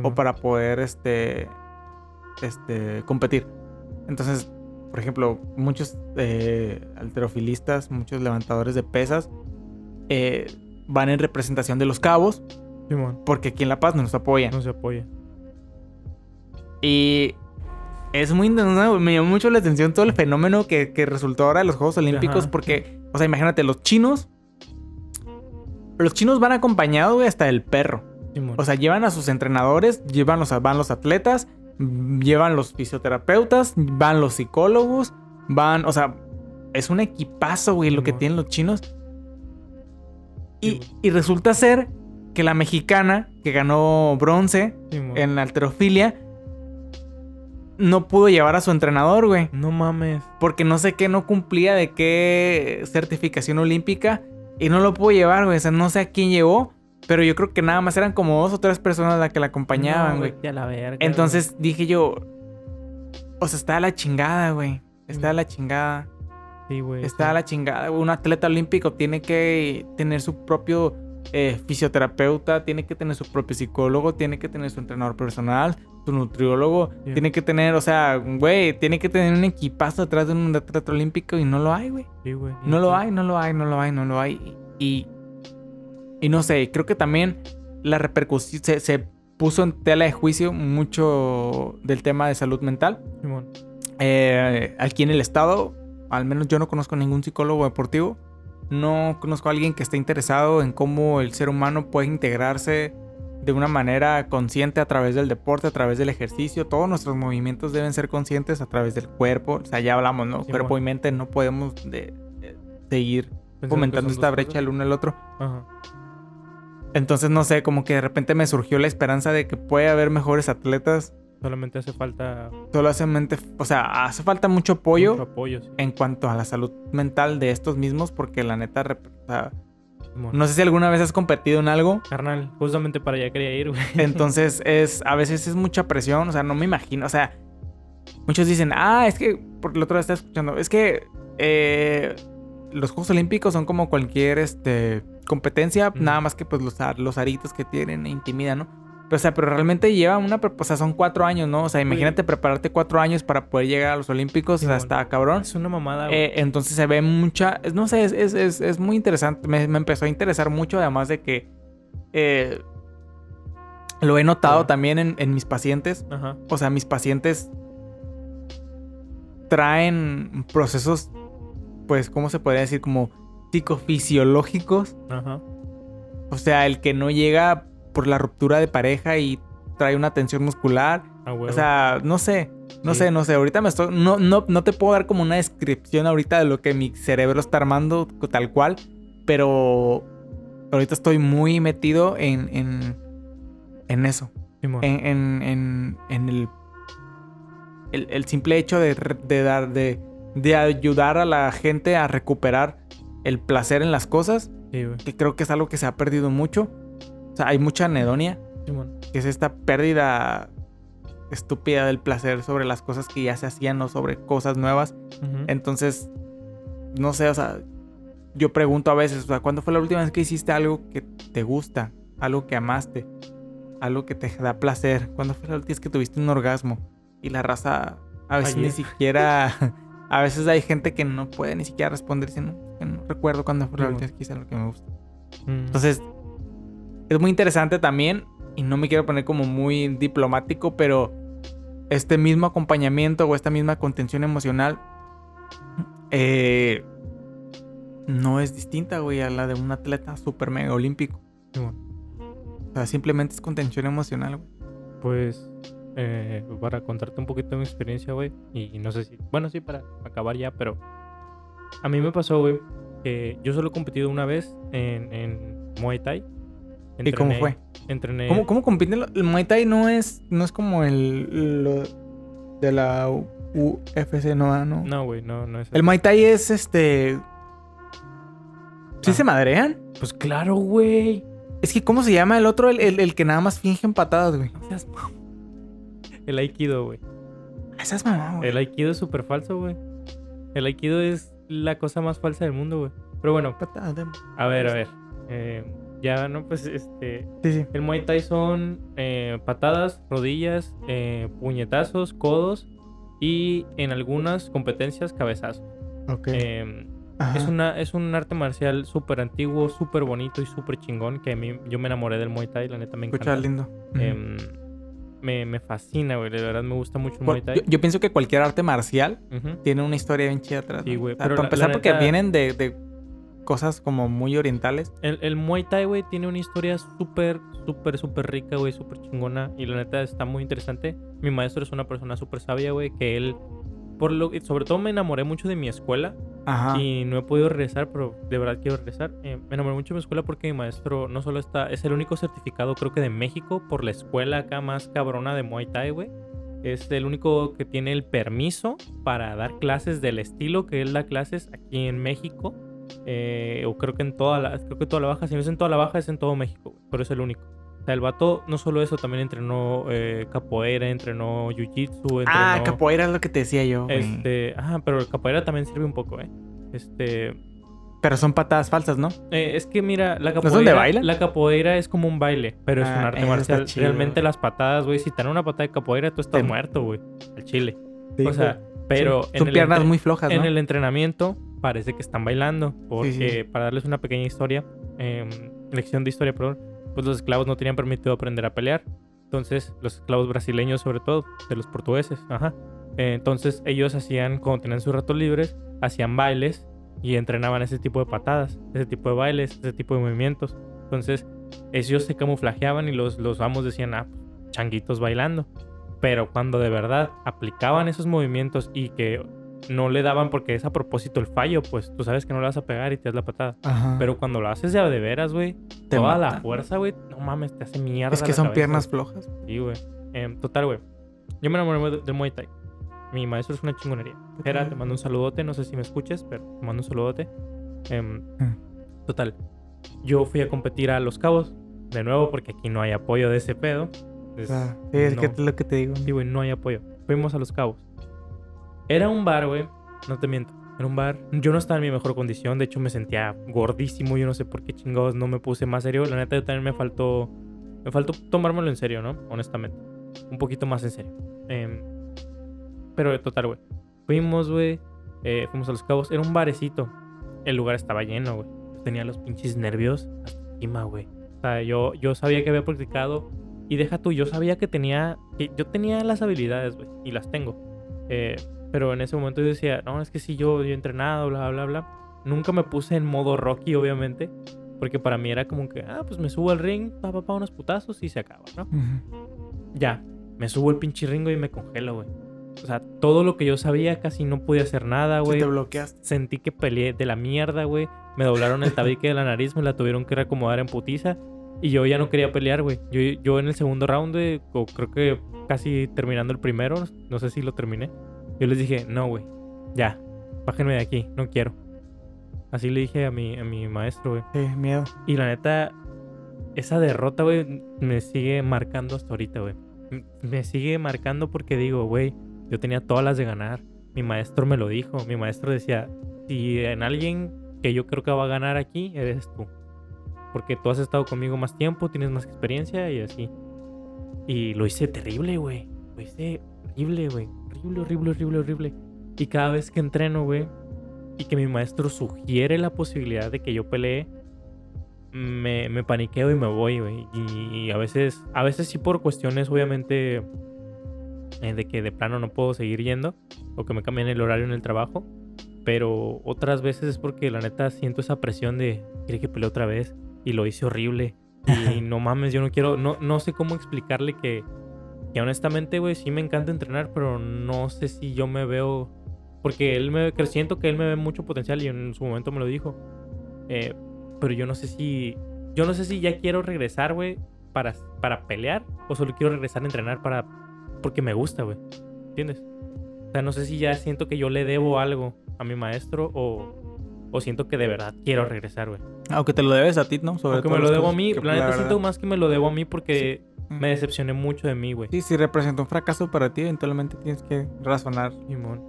o para poder este, este, competir. Entonces, por ejemplo, muchos eh, alterofilistas, muchos levantadores de pesas eh, van en representación de los cabos Simón. porque aquí en La Paz no nos apoyan. No se apoya. Y es muy intenso, me llamó mucho la atención todo el fenómeno que, que resultó ahora de los Juegos Olímpicos Ajá. porque, o sea, imagínate, los chinos, los chinos van acompañados güey, hasta el perro. Simón. O sea, llevan a sus entrenadores, llevan los, van los atletas, llevan los fisioterapeutas, van los psicólogos, van, o sea, es un equipazo, güey, lo que tienen los chinos. Y, y resulta ser que la mexicana, que ganó bronce en la alterofilia, no pudo llevar a su entrenador, güey. No mames. Porque no sé qué no cumplía de qué certificación olímpica. Y no lo pudo llevar, güey. O sea, no sé a quién llevó. Pero yo creo que nada más eran como dos o tres personas las que la acompañaban, No, güey. vete a la verga. Entonces dije yo. O sea, está a la chingada, güey. Está a la chingada. Sí, güey. Está sí. a la chingada. Un atleta olímpico tiene que tener su propio eh, fisioterapeuta, tiene que tener su propio psicólogo, tiene que tener su entrenador personal, su nutriólogo, tiene que tener, o sea, güey, tiene que tener un equipazo atrás de un atleta olímpico y no lo hay, güey. Sí, güey. No lo hay, no lo hay, no lo hay, no lo hay. Y, y no sé, creo que también la repercusión se, se puso en tela de juicio mucho del tema de salud mental. Eh, aquí en el estado, al menos yo no conozco ningún psicólogo deportivo. No conozco a alguien que esté interesado en cómo el ser humano puede integrarse de una manera consciente a través del deporte, a través del ejercicio. Todos nuestros movimientos deben ser conscientes a través del cuerpo. O sea, ya hablamos, ¿no? Sí, cuerpo bueno. y mente no podemos de- de seguir Pensando fomentando esta brecha cosas. el uno al otro. Ajá. Entonces, no sé, como que de repente me surgió la esperanza de que puede haber mejores atletas. Solamente hace falta Solamente, o sea, hace falta mucho apoyo mucho apoyo. sí. en cuanto a la salud mental de estos mismos, porque la neta, o sea, no sé si alguna vez has competido en algo. Carnal, justamente para allá quería ir, güey. Entonces es, a veces es mucha presión, o sea, no me imagino, o sea, muchos dicen, ah, es que, por el otro día estaba escuchando, es que eh, los Juegos Olímpicos son como cualquier este, competencia, nada más que pues los, los aritos que tienen intimidan, ¿no? Pero, o sea, pero realmente lleva una, o sea, son cuatro años, ¿no? O sea, imagínate prepararte cuatro años para poder llegar a los Olímpicos, o sea, está cabrón. Es una mamada, güey. Eh, entonces se ve mucha, no sé, es, es, es- es muy interesante, me, me empezó a interesar mucho, además de que eh, lo he notado Ajá. también en, en mis pacientes, Ajá. o sea, mis pacientes traen procesos, pues, ¿cómo se podría decir? Como psicofisiológicos, Ajá. o sea, el que no llega por la ruptura de pareja y trae una tensión muscular, o sea, no sé, no Sí. sé, no sé. Ahorita me estoy. No, no, no te puedo dar como una descripción ahorita de lo que mi cerebro está armando tal cual. Pero ahorita estoy muy metido en. en, en eso. En, en, en, en el. el, el simple hecho de, dar, de, de ayudar a la gente a recuperar el placer en las cosas, Sí, que creo que es algo que se ha perdido mucho. O sea, hay mucha anedonia, Simón. que es esta pérdida estúpida del placer sobre las cosas que ya se hacían o sobre cosas nuevas. Entonces, no sé, o sea, yo pregunto a veces, o sea, ¿cuándo fue la última vez que hiciste algo que te gusta? Algo que amaste, algo que te da placer. ¿Cuándo fue la última vez que tuviste un orgasmo? Y la raza a veces ni siquiera, a veces hay gente que no puede ni siquiera responder, diciendo, que no recuerdo cuándo fue la última vez que hice algo que me gusta. Mm. Entonces, es muy interesante también, y no me quiero poner como muy diplomático, pero este mismo acompañamiento o esta misma contención emocional eh, no es distinta, güey, a la de un atleta super mega olímpico. O sea, simplemente es contención emocional, güey. Pues, eh, para contarte un poquito de mi experiencia, güey. Y no sé si. Bueno, sí, para acabar ya, pero. A mí me pasó, güey, que yo solo he competido una vez en, en Muay Thai. ¿Y cómo fue? Entrené. ¿Cómo, cómo compiten? El Muay Thai no es, no es como el lo de la UFC, no, ah, no. No, güey, no, no es. El Muay Thai es este. ¿Sí Ah. se madrean? Pues claro, güey. Es que, ¿cómo se llama el otro? El, el- el que nada más finge patadas, güey. El Aikido, güey. Esa es mamá, güey. El Aikido es súper falso, güey. El Aikido es la cosa más falsa del mundo, güey. Pero bueno, a ver, a ver. Eh, ya, ¿no? Pues este. Sí, sí. El Muay Thai son eh, patadas, rodillas, eh, puñetazos, codos y en algunas competencias cabezazos. Ok. Eh, Ajá. es, una, es un arte marcial súper antiguo, súper bonito y súper chingón que a mí yo me enamoré del Muay Thai, la neta me Escucha encanta. lindo. Ujú. Em, me, me fascina, güey, de verdad me gusta mucho el Muay Thai. yo, yo pienso que cualquier arte marcial tiene una historia bien chida atrás. Sí, ¿no? güey, O sea, pero para la- empezar, la porque neta- vienen de, de cosas como muy orientales. El, el Muay Thai, güey, tiene una historia súper, súper, súper rica, güey, súper chingona. Y la neta está muy interesante. Mi maestro es una persona súper sabia, güey, que él, por lo sobre todo me enamoré mucho de mi escuela. Ajá. Y no he podido regresar, pero de verdad quiero regresar. Eh, me enamoré mucho de mi escuela porque mi maestro no solo está, es el único certificado, creo que de México, por la escuela acá más cabrona de Muay Thai, güey. Es el único que tiene el permiso para dar clases del estilo que él da clases aquí en México. Eh, o creo que en toda la, creo que toda la baja, si no es en toda la baja, es en todo México, pero es el único. O sea, el vato, no solo eso, también entrenó eh, capoeira, entrenó jiu-jitsu, entrenó... ah, capoeira es lo que te decía yo. Este, ajá, pero el capoeira también sirve un poco, ¿eh? Este, Pero son patadas falsas, ¿no? eh, es que mira, la ¿No es capoeira, donde bailan? la capoeira es como un baile, pero es un Ah, arte eso está marcial. Realmente las patadas, güey, si te dan una patada de capoeira, tú estás muerto, güey, al chile. Sí, o sea, pero son, en el piernas entre- muy flojas, en ¿no? el entrenamiento parece que están bailando, porque sí. para darles una pequeña historia, em, lección de historia, perdón, pues los esclavos no tenían permitido aprender a pelear. Entonces, los esclavos brasileños, sobre todo, de los portugueses, ajá. Eh, entonces, ellos hacían, cuando tenían sus ratos libres, hacían bailes y entrenaban ese tipo de patadas, ese tipo de bailes, ese tipo de movimientos. Entonces, ellos se camuflajeaban y los, los amos decían, ah, pues, changuitos bailando. Pero cuando de verdad aplicaban esos movimientos y que no le daban porque es a propósito el fallo, pues tú sabes que no le vas a pegar y te das la patada. Ajá. Pero cuando lo haces de, de veras, güey, Te toda la matan. fuerza, güey, no mames, te hace mierda. Es que la son cabeza, piernas flojas. Sí, güey. Em, total, güey. Yo me enamoré de- Muay Thai. Mi maestro es una chingonería. Era, te mando un saludote, no sé si me escuches, pero te mando un saludote. Em, Mm. total. Yo fui a competir a Los Cabos, de nuevo, porque aquí no hay apoyo de ese pedo. Es- sí, es que es lo que te digo. Sí, güey, no hay apoyo. Fuimos a Los Cabos. Era un bar, güey. No te miento. Era un bar. Yo no estaba en mi mejor condición. De hecho, me sentía gordísimo. Yo no sé por qué chingados no me puse más serio. La neta, yo también me faltó. Me faltó tomármelo en serio, ¿no? Honestamente. Un poquito más en serio. Em, pero total, güey. Fuimos, güey. eh, fuimos a Los Cabos. Era un barecito. El lugar estaba lleno, güey. Tenía los pinches nervios encima, güey. O sea, yo, yo sabía que había practicado. Y deja tú, yo sabía que tenía. Que yo tenía las habilidades, güey. Y las tengo. Eh, pero en ese momento yo decía, no, es que si yo, yo he entrenado, bla, bla, bla. Nunca me puse en modo Rocky, obviamente. Porque para mí era como que, ah, pues me subo al ring, pa, pa, pa, unos putazos y se acaba, ¿no? Ujú. Ya, me subo el pinche ringo y me congelo, güey. O sea, todo lo que yo sabía casi no podía hacer nada, güey. te bloqueaste. Sentí que peleé de la mierda, güey. Me doblaron el tabique de la nariz, me la tuvieron que reacomodar en putiza. Y yo ya no quería pelear, güey. Yo, yo en el segundo round, de, o creo que casi terminando el primero, no sé si lo terminé. Yo les dije, no, güey, ya, bájenme de aquí, no quiero. Así le dije a mi, a mi maestro, güey. Sí, miedo. Y la neta, esa derrota, güey, me sigue marcando hasta ahorita, güey. Me sigue marcando porque digo, güey, yo tenía todas las de ganar. Mi maestro me lo dijo. Mi maestro decía, si en alguien que yo creo que va a ganar aquí, eres tú. Porque tú has estado conmigo más tiempo, tienes más experiencia y así. Y lo hice terrible, güey. Lo hice horrible, güey. Horrible, horrible, horrible, horrible. Y cada vez que entreno, güey, y que mi maestro sugiere la posibilidad de que yo pelee, me, me paniqueo y me voy, güey. Y, y a veces, a veces sí por cuestiones, obviamente, eh, de que de plano no puedo seguir yendo o que me cambien el horario en el trabajo. Pero otras veces es porque la neta siento esa presión de quiere que pelee otra vez y lo hice horrible. Y no mames, yo no quiero, no, no sé cómo explicarle que, que honestamente, güey, sí me encanta entrenar, pero no sé si yo me veo. Porque él me que siento que él me ve mucho potencial y en su momento me lo dijo. Eh, pero yo no sé si. Yo no sé si ya quiero regresar, güey, para, para pelear. O solo quiero regresar a entrenar para. Porque me gusta, güey. ¿Entiendes? O sea, no sé si ya siento que yo le debo algo a mi maestro o. O siento que de verdad quiero regresar, güey. Aunque te lo debes a ti, ¿no? Sobre Aunque me lo debo a mí. La neta siento más que me lo debo a mí porque Me decepcioné mucho de mí, güey. Sí, si representa un fracaso para ti, eventualmente tienes que razonar Simón.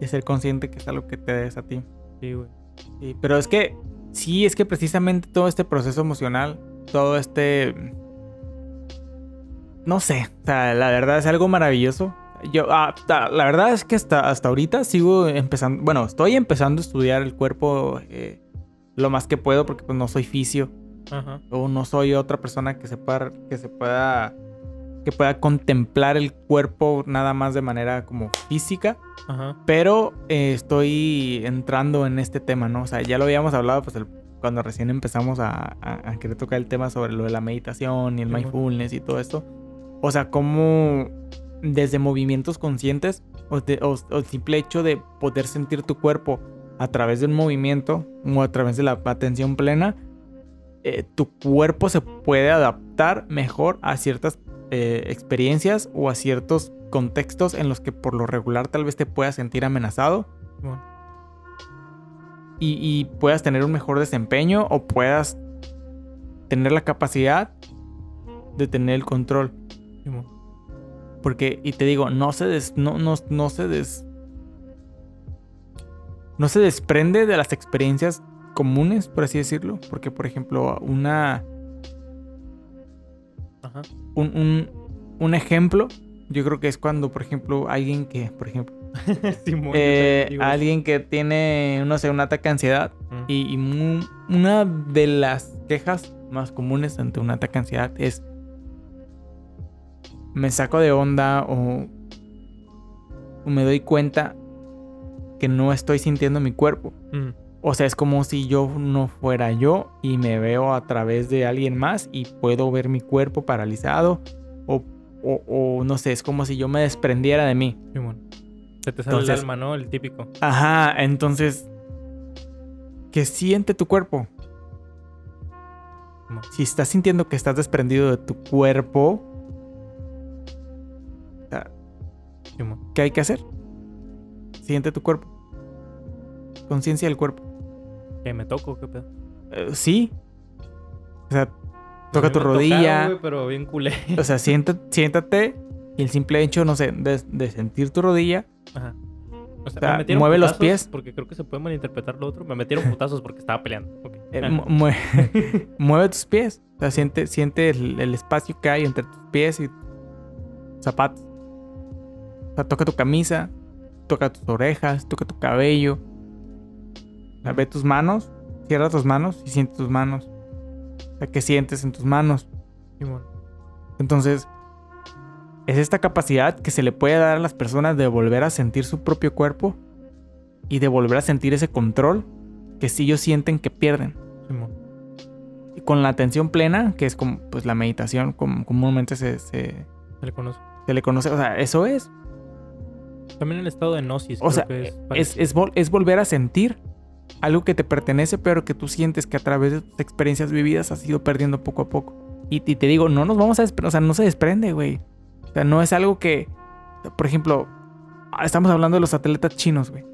y ser consciente que es algo que te debes a ti. Sí, güey. Sí, pero es que, sí, es que precisamente todo este proceso emocional, todo este... No sé, o sea, la verdad es algo maravilloso. Yo, ah, la verdad es que hasta, hasta ahorita sigo empezando, bueno, estoy empezando a estudiar el cuerpo eh, lo más que puedo porque pues no soy fisio Ajá. o no soy otra persona que se pueda, que se pueda, que pueda contemplar el cuerpo nada más de manera como física. Ajá. Pero eh, estoy entrando en este tema, ¿no? O sea, ya lo habíamos hablado pues el- cuando recién empezamos a, a- a querer tocar el tema sobre lo de la meditación y el mindfulness y todo esto. O sea, cómo desde movimientos conscientes o, de- o- o el simple hecho de poder sentir tu cuerpo a través de un movimiento o a través de la atención plena, eh, tu cuerpo se puede adaptar mejor a ciertas eh, experiencias o a ciertos contextos en los que por lo regular tal vez te puedas sentir amenazado. Y, y puedas tener un mejor desempeño o puedas tener la capacidad de tener el control. Porque, y te digo, no se des, no, no, no se des, no se desprende de las experiencias comunes, por así decirlo. Porque, por ejemplo, una, Ajá. un, un, un ejemplo, yo creo que es cuando, por ejemplo, alguien que, por ejemplo, Simón. eh, alguien que tiene, no sé, un ataque de ansiedad Mm. y, una de las quejas más comunes ante un ataque de ansiedad es me saco de onda o, o me doy cuenta que no estoy sintiendo mi cuerpo. Mm. O sea, es como si yo no fuera yo y me veo a través de alguien más y puedo ver mi cuerpo paralizado o, o- o no sé, es como si yo me desprendiera de mí. Simón. Se te sale el Entonces- alma, ¿no? El típico. Ajá, entonces, ¿qué siente tu cuerpo? Si estás sintiendo que estás desprendido de tu cuerpo, Simón. ¿qué hay que hacer? Siente tu cuerpo. Conciencia del cuerpo. ¿Qué me toco? ¿Qué pedo? Eh, sí. O sea, toca tu rodilla. güey, pero bien culé. o sea, siéntate, siéntate y el simple hecho, no sé, de, de sentir tu rodilla. Ajá. O sea, sea, me mueve los pies. Porque creo que se puede malinterpretar lo otro. Me metieron putazos porque estaba peleando. Ok. eh, Ah. mu- mue- mueve tus pies. O sea, siente, siente el, el espacio que hay entre tus pies y zapatos. O sea, toca tu camisa, toca tus orejas, toca tu cabello. Sea, ve tus manos, cierra tus manos y siente tus manos. O sea, ¿qué sientes en tus manos? Simón. Entonces, es esta capacidad que se le puede dar a las personas de volver a sentir su propio cuerpo y de volver a sentir ese control que si ellos sienten que pierden. Simón. Y con la atención plena, que es como pues la meditación, como comúnmente se, se, Se le conoce. se le conoce, o sea, eso es. También el estado de gnosis. O creo sea, que es, parecido. es, vol- es volver a sentir algo que te pertenece, pero que tú sientes que a través de tus experiencias vividas has ido perdiendo poco a poco. Y, y te digo, no nos vamos a desprender, o sea, no se desprende, güey. O sea, no es algo que, por ejemplo, ah, estamos hablando de los atletas chinos, güey.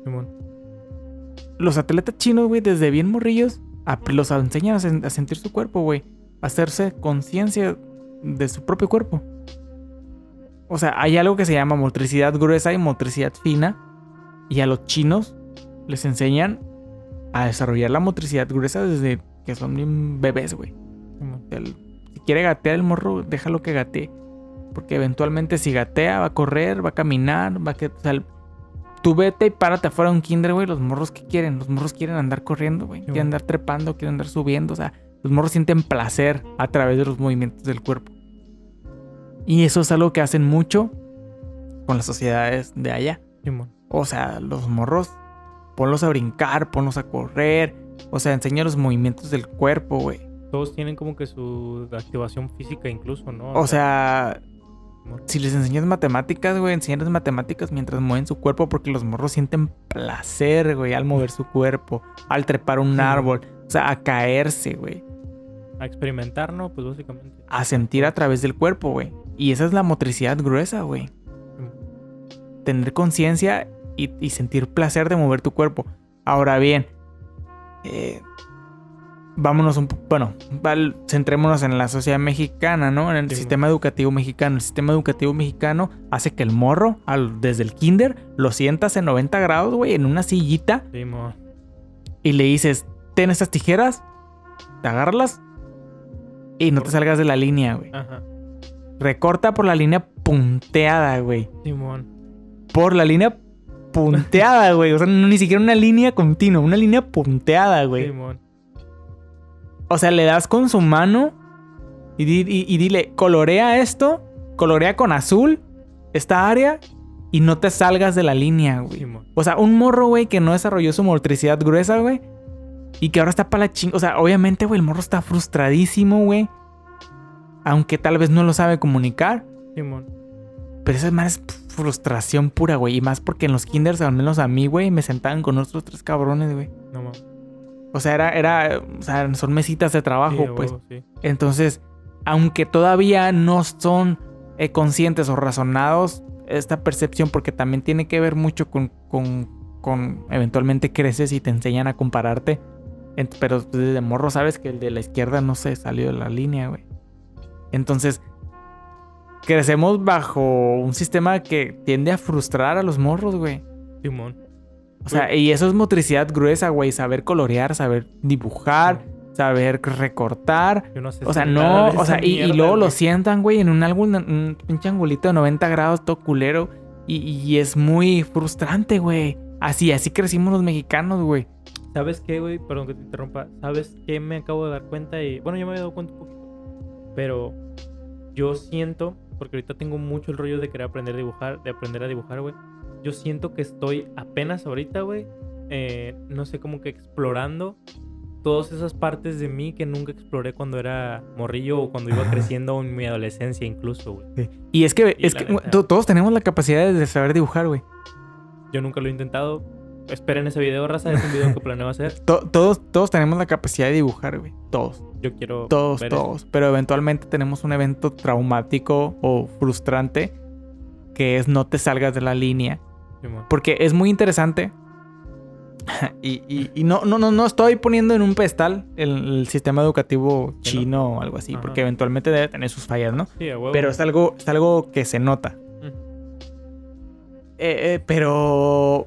Los atletas chinos, güey, desde bien morrillos, a- los enseñan a, sen- a sentir su cuerpo, güey. A hacerse conciencia de su propio cuerpo. O sea, hay algo que se llama motricidad gruesa y motricidad fina. Y a los chinos les enseñan a desarrollar la motricidad gruesa desde que son bien bebés, güey. Si quiere gatear el morro, déjalo que gatee. Porque eventualmente si gatea, va a correr, va a caminar, va a que. O sea, tú vete y párate afuera de un kinder, güey. Los morros que quieren. Los morros quieren andar corriendo, güey. Quieren andar trepando, quieren andar subiendo. O sea, los morros sienten placer a través de los movimientos del cuerpo. Y eso es algo que hacen mucho con las sociedades de allá. O sea, los morros, ponlos a brincar, ponlos a correr. O sea, enseña los movimientos del cuerpo, güey. Todos tienen como que su activación física incluso, ¿no? O sea, si les enseñas matemáticas, güey, enseñarles matemáticas mientras mueven su cuerpo porque los morros sienten placer, güey, al mover su cuerpo, al trepar un Sí. árbol, o sea, a caerse, güey, a experimentar, ¿no? Pues básicamente. a sentir a través del cuerpo, güey. Y esa es la motricidad gruesa, güey. Tener conciencia y, y sentir placer de mover tu cuerpo. Ahora bien, eh, vámonos un poco, bueno, val- centrémonos en la sociedad mexicana, ¿no? En el Sí, sistema educativo mexicano. El sistema educativo mexicano hace que el morro, al- desde el kinder, lo sientas en 90 grados, güey, en una sillita Simón. y le dices, ten estas tijeras, te agarras y no te salgas de la línea, güey. Ajá. Recorta por la línea punteada, güey. Simón. Por la línea punteada, güey. O sea, no, ni siquiera una línea continua, una línea punteada, güey. Simón. O sea, le das con su mano y, di- y- y dile, colorea esto, colorea con azul esta área y no te salgas de la línea, güey. Simón. O sea, un morro, güey, que no desarrolló su motricidad gruesa, güey. Y que ahora está para la ching... O sea, obviamente, güey, el morro está frustradísimo, güey. Aunque tal vez no lo sabe comunicar. Simón. Pero eso es más frustración pura, güey. Y más porque en los kinders, al menos a mí, güey, me sentaban con otros tres cabrones, güey. No mames. O sea, era, era, o sea, son mesitas de trabajo, Sí, pues. huevo, sí. Entonces, aunque todavía no son eh, conscientes o razonados esta percepción, porque también tiene que ver mucho con, con, con eventualmente creces y te enseñan a compararte. Pero desde morro sabes que el de la izquierda no se salió de la línea, güey. Entonces, crecemos bajo un sistema que tiende a frustrar a los morros, güey. Simón. O sea, y eso es motricidad gruesa, güey. Saber colorear, saber dibujar, saber recortar. Yo no sé O sea, no, o sea, y, luego lo sientan, güey, en un álbum, un pinche angulito de 90 grados, todo culero. Y, y es muy frustrante, güey. Así, así crecimos los mexicanos, güey. ¿Sabes qué, güey? Perdón que te interrumpa. ¿Sabes qué me acabo de dar cuenta? Y bueno, ya me había dado cuenta un poquito. Pero yo siento, porque ahorita tengo mucho el rollo de querer aprender a dibujar, de aprender a dibujar, güey. Yo siento que estoy apenas ahorita, güey. eh, no sé, como que explorando todas esas partes de mí que nunca exploré cuando era morrillo o cuando iba Ajá. creciendo en mi adolescencia incluso, güey. Y es que, Y es que neta. todos tenemos la capacidad de saber dibujar, güey. Yo nunca lo he intentado. Esperen ese video, raza. Es un video que planeo hacer. To- todos, todos tenemos la capacidad de dibujar, güey. Todos. Yo quiero Todos, ver eso. todos. Pero eventualmente tenemos un evento traumático o frustrante que es no te salgas de la línea. Porque es muy interesante. y y- y no, no, no, no estoy poniendo en un pedestal el, el sistema educativo ¿Que no? chino o algo así. Ajá. Porque eventualmente debe tener sus fallas, ¿no? Sí. Pero es algo, es algo que se nota. Ujú. Eh, eh, pero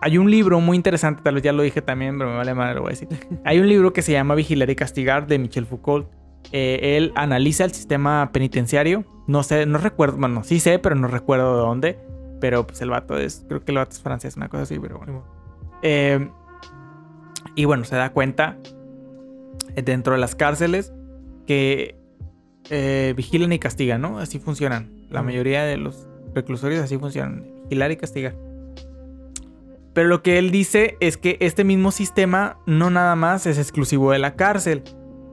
hay un libro muy interesante, tal vez ya lo dije también, pero me vale madre, lo voy a decir. Hay un libro que se llama Vigilar y Castigar de Michel Foucault. Eh, él analiza el sistema penitenciario. No sé, no recuerdo, bueno, sí sé, pero no recuerdo de dónde. Pero pues el vato es, creo que el vato es francés, una cosa así, pero bueno. Eh, y bueno, se da cuenta eh, dentro de las cárceles que eh, vigilan y castigan, ¿no? Así funcionan. La mayoría de los reclusorios así funcionan. Vigilar y castigar. Pero lo que él dice es que este mismo sistema no nada más es exclusivo de la cárcel.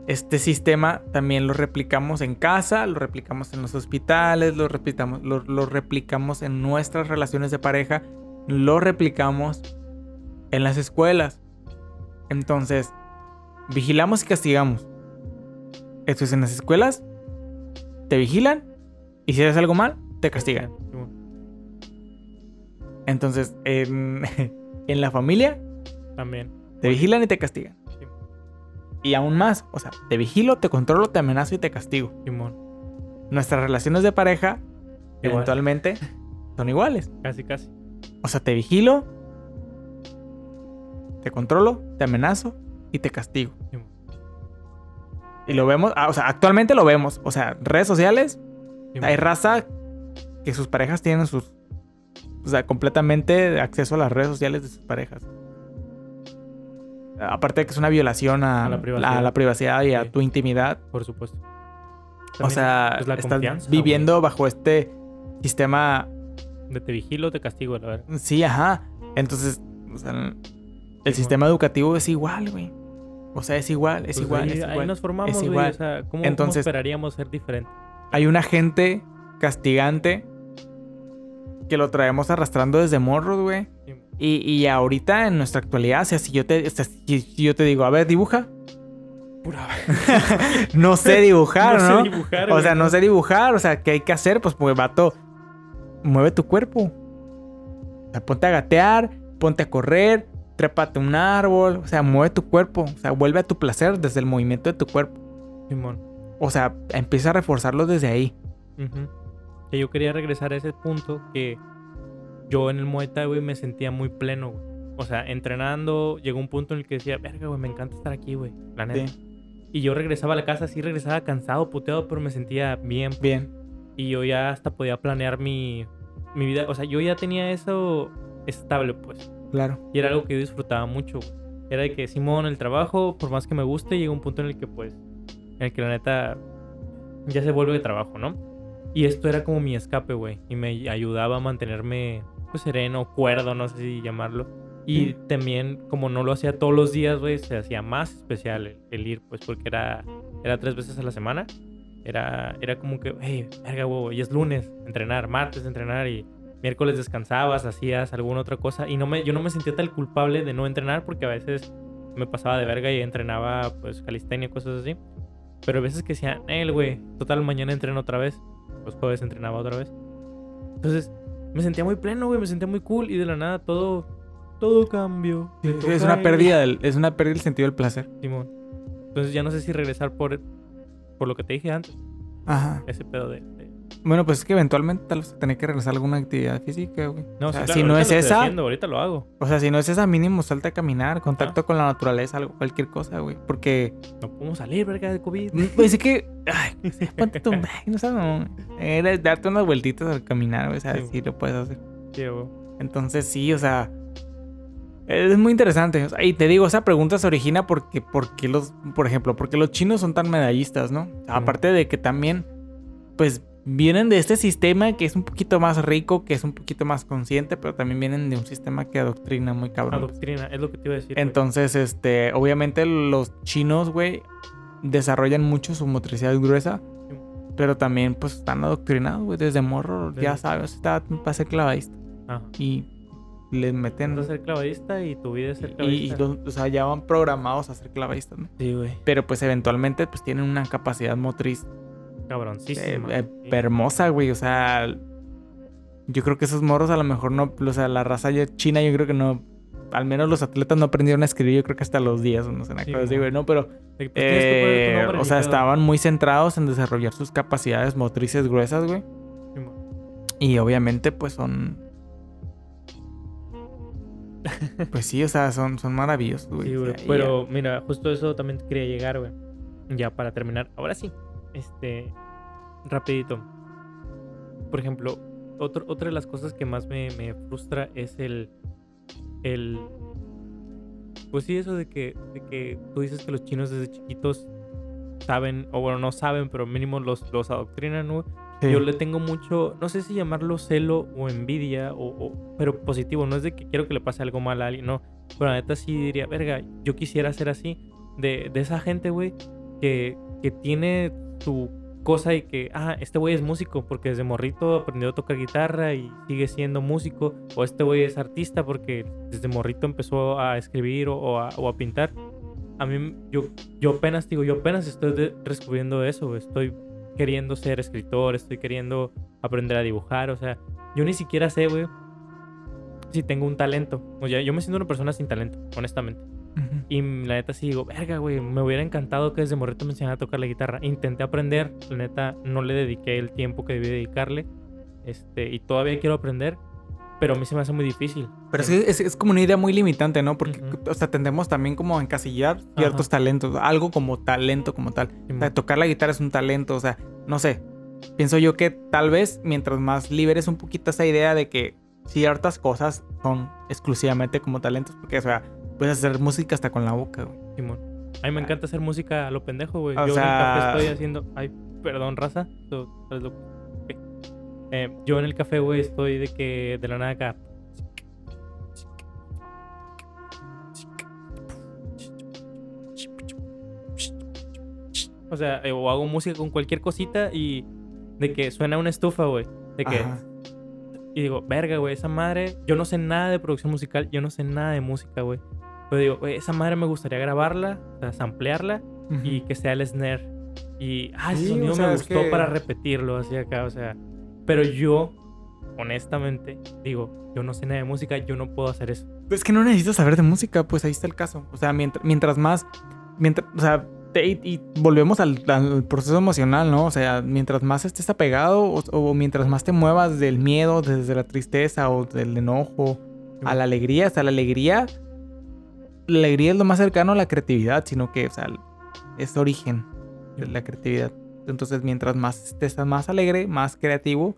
Este sistema también lo replicamos en casa, lo replicamos en los hospitales, lo replicamos, lo, lo replicamos en nuestras relaciones de pareja, lo replicamos en las escuelas. Entonces, vigilamos y castigamos. Esto es en las escuelas, te vigilan y si haces algo mal, te castigan. Entonces, en, en la familia, También. te vigilan y te castigan. Sí. Y aún más, o sea, te vigilo, te controlo, te amenazo y te castigo. Simón. Nuestras relaciones de pareja, Igual. eventualmente, son iguales. Casi, casi. O sea, te vigilo, te controlo, te amenazo y te castigo. Simón. Y lo vemos, ah, o sea, actualmente lo vemos. O sea, redes sociales, Simón. hay raza que sus parejas tienen sus. O sea, completamente acceso a las redes sociales de sus parejas. Aparte de que es una violación a, A la privacidad. a la privacidad y a tu intimidad. Por supuesto. o sea, pues, la estás viviendo bajo este sistema. De te vigilo, te castigo, la verdad. Sí, ajá. Entonces, o sea, el Sí, sistema educativo es igual, güey. O sea, es igual, es Pues igual, ahí, es ahí igual. nos formamos, es güey. igual. O sea, ¿cómo, cómo Entonces- esperaríamos ser diferente? Hay un agente castigante que lo traemos arrastrando desde morros, güey. Y, y ahorita en nuestra actualidad, o sea, si yo te, si, yo te digo, a ver, dibuja. Pura no sé dibujar, ¿no? sé dibujar, o sea, no sé dibujar, o sea, ¿qué hay que hacer? Pues, pues, vato, mueve tu cuerpo. O sea, ponte a gatear, ponte a correr, trépate un árbol, o sea, mueve tu cuerpo, o sea, vuelve a tu placer desde el movimiento de tu cuerpo. Simón. O sea, empieza a reforzarlo desde ahí. Ujú. Que yo quería regresar a ese punto que yo en el Muay Thai, güey, me sentía muy pleno, güey. O sea, entrenando, llegó un punto en el que decía, verga, güey, me encanta estar aquí, güey. La neta. Sí, Y yo regresaba a la casa, sí regresaba cansado, puteado, pero me sentía bien. bien, Y yo ya hasta podía planear mi, mi vida. O sea, yo ya tenía eso estable, pues. claro. Y era algo que yo disfrutaba mucho, güey. Era de que Simón, el trabajo, por más que me guste, llega un punto en el que, pues, en el que la neta ya se vuelve de trabajo, ¿no? Y esto era como mi escape, güey. Y me ayudaba a mantenerme, pues, sereno, cuerdo, no sé si llamarlo. Y también, como no lo hacía todos los días, güey, se hacía más especial el, el ir, pues, porque era, era tres veces a la semana. Era, era como que, hey, verga, güey, hoy es lunes, entrenar, martes, entrenar y miércoles descansabas, hacías alguna otra cosa y no me, yo no me sentía tan culpable de no entrenar porque a veces me pasaba de verga y entrenaba pues calistenia, cosas así. Pero a veces que decía, el güey, total mañana entreno otra vez, los jueves entrenaba otra vez. Entonces me sentía muy pleno, güey, me sentía muy cool y de la nada todo, todo cambió. Me Es una pérdida, del- es una pérdida del sentido del placer. Simón. Entonces ya no sé si regresar por, por lo que te dije antes, Ajá. ese pedo de... de- Bueno, pues es que eventualmente tal vez tener que regresar a alguna actividad física, güey. No, O sea, sí, claro, si no es lo esa, haciendo, ahorita lo hago. o sea, si no es esa, mínimo salte a caminar, contacto con la naturaleza, algo, cualquier cosa, güey. Porque, No podemos salir, verga, de COVID. pues es que, ay, ponte tu, no sé, no, era darte unas vueltitas al caminar, güey, o sea, Sí. sí lo puedes hacer. Sí, güey. Entonces, sí, o sea, es muy interesante. o sea, y te digo, esa pregunta se origina porque, porque los, por ejemplo, porque los chinos son tan medallistas, ¿no? Aparte de que también, pues, vienen de este sistema que es un poquito más rico, que es un poquito más consciente, pero también vienen de un sistema que adoctrina muy cabrón. doctrina, es lo que te iba a decir. Entonces, este, obviamente los chinos, güey, desarrollan mucho su motricidad gruesa, Sí. pero también, pues, están adoctrinados, güey, desde morro, ya Desde- sabes, está para ser clavadista. Ajá. Y les meten... Vas a ser clavadista y tu vida es ser Y, y clavadista. los- o sea, ya van programados a ser clavadistas, ¿no? Sí, güey. Pero pues eventualmente pues tienen una capacidad motriz Cabroncísima. eh, eh, hermosa, güey. O sea, yo creo que esos morros a lo mejor no, o sea, la raza china yo creo que no, al menos los atletas no aprendieron a escribir, yo creo que hasta los días, o no sé, Sí, así, güey, ¿no? Pero, pues, eh, o sea, estaban muy centrados en desarrollar sus capacidades motrices gruesas, güey. Sí. Y obviamente pues son... Pues sí, o sea, son, son maravillosos, güey. Sí, O güey. sea, Pero mira, justo eso también quería llegar, güey. Ya para terminar. Ahora sí. Este. Rapidito. Por ejemplo, otro, otra de las cosas que más me, me frustra es el. El. Pues sí, eso de que, de que tú dices que los chinos desde chiquitos saben, o bueno, no saben, pero mínimo los, los adoctrinan, güey. sí. Yo le tengo mucho, no sé si llamarlo celo o envidia, o, o- pero positivo. No es de que quiero que le pase algo mal a alguien, no. Pero la neta sí diría, verga, yo quisiera ser así. De, de esa gente, güey, que, que tiene su cosa y que, ah, este güey es músico porque desde morrito aprendió a tocar guitarra y sigue siendo músico. O este güey es artista porque desde morrito empezó a escribir o, o a, o a pintar. a mí, yo, yo apenas, digo, yo apenas estoy de- descubriendo eso. Estoy queriendo ser escritor, estoy queriendo aprender a dibujar, o sea, yo ni siquiera sé, güey, si tengo un talento. O sea, yo me siento una persona sin talento, honestamente. Y la neta sí digo, verga, güey, me hubiera encantado que desde morrito me enseñara a tocar la guitarra. Intenté aprender, la neta no le dediqué el tiempo que debí dedicarle. Este, y todavía quiero aprender, pero a mí se me hace muy difícil. Pero sí, es, es como una idea muy limitante, ¿no? Porque, Ujú. o sea, tendemos también como a encasillar ciertos talentos, algo como talento como tal. O sea, tocar la guitarra es un talento, o sea, no sé. Pienso yo que tal vez mientras más liberes un poquito esa idea de que ciertas cosas son exclusivamente como talentos, porque, o sea, puedes hacer música hasta con la boca, güey. Simón. A mí me encanta hacer música a lo pendejo, güey. O Yo en el café estoy haciendo. Ay, perdón, raza. Eh, yo en el café, güey, estoy de que de la nada acá. O sea, eh, o hago música con cualquier cosita y de que suena una estufa, güey. De que. Ajá. Y digo, verga, güey, esa madre. Yo no sé nada de producción musical, yo no sé nada de música, güey. Pero digo, esa madre me gustaría grabarla, o sea, samplearla y que sea el snare. Y, ah, ese Sí, sonido o sea, me gustó que- para repetirlo así acá, o sea. Pero yo, honestamente, digo, yo no sé nada de música, yo no puedo hacer eso. Es que no necesitas saber de música, pues ahí está el caso. O sea, mientras, mientras más. Mientras, o sea, te- y, y volvemos al, al proceso emocional, ¿no? O sea, mientras más estés apegado o, o mientras más te muevas del miedo, desde la tristeza o del enojo a la alegría, hasta la alegría. La alegría es lo más cercano a la creatividad, sino que, o sea, es origen de la creatividad. Entonces, mientras más estés más alegre, más creativo,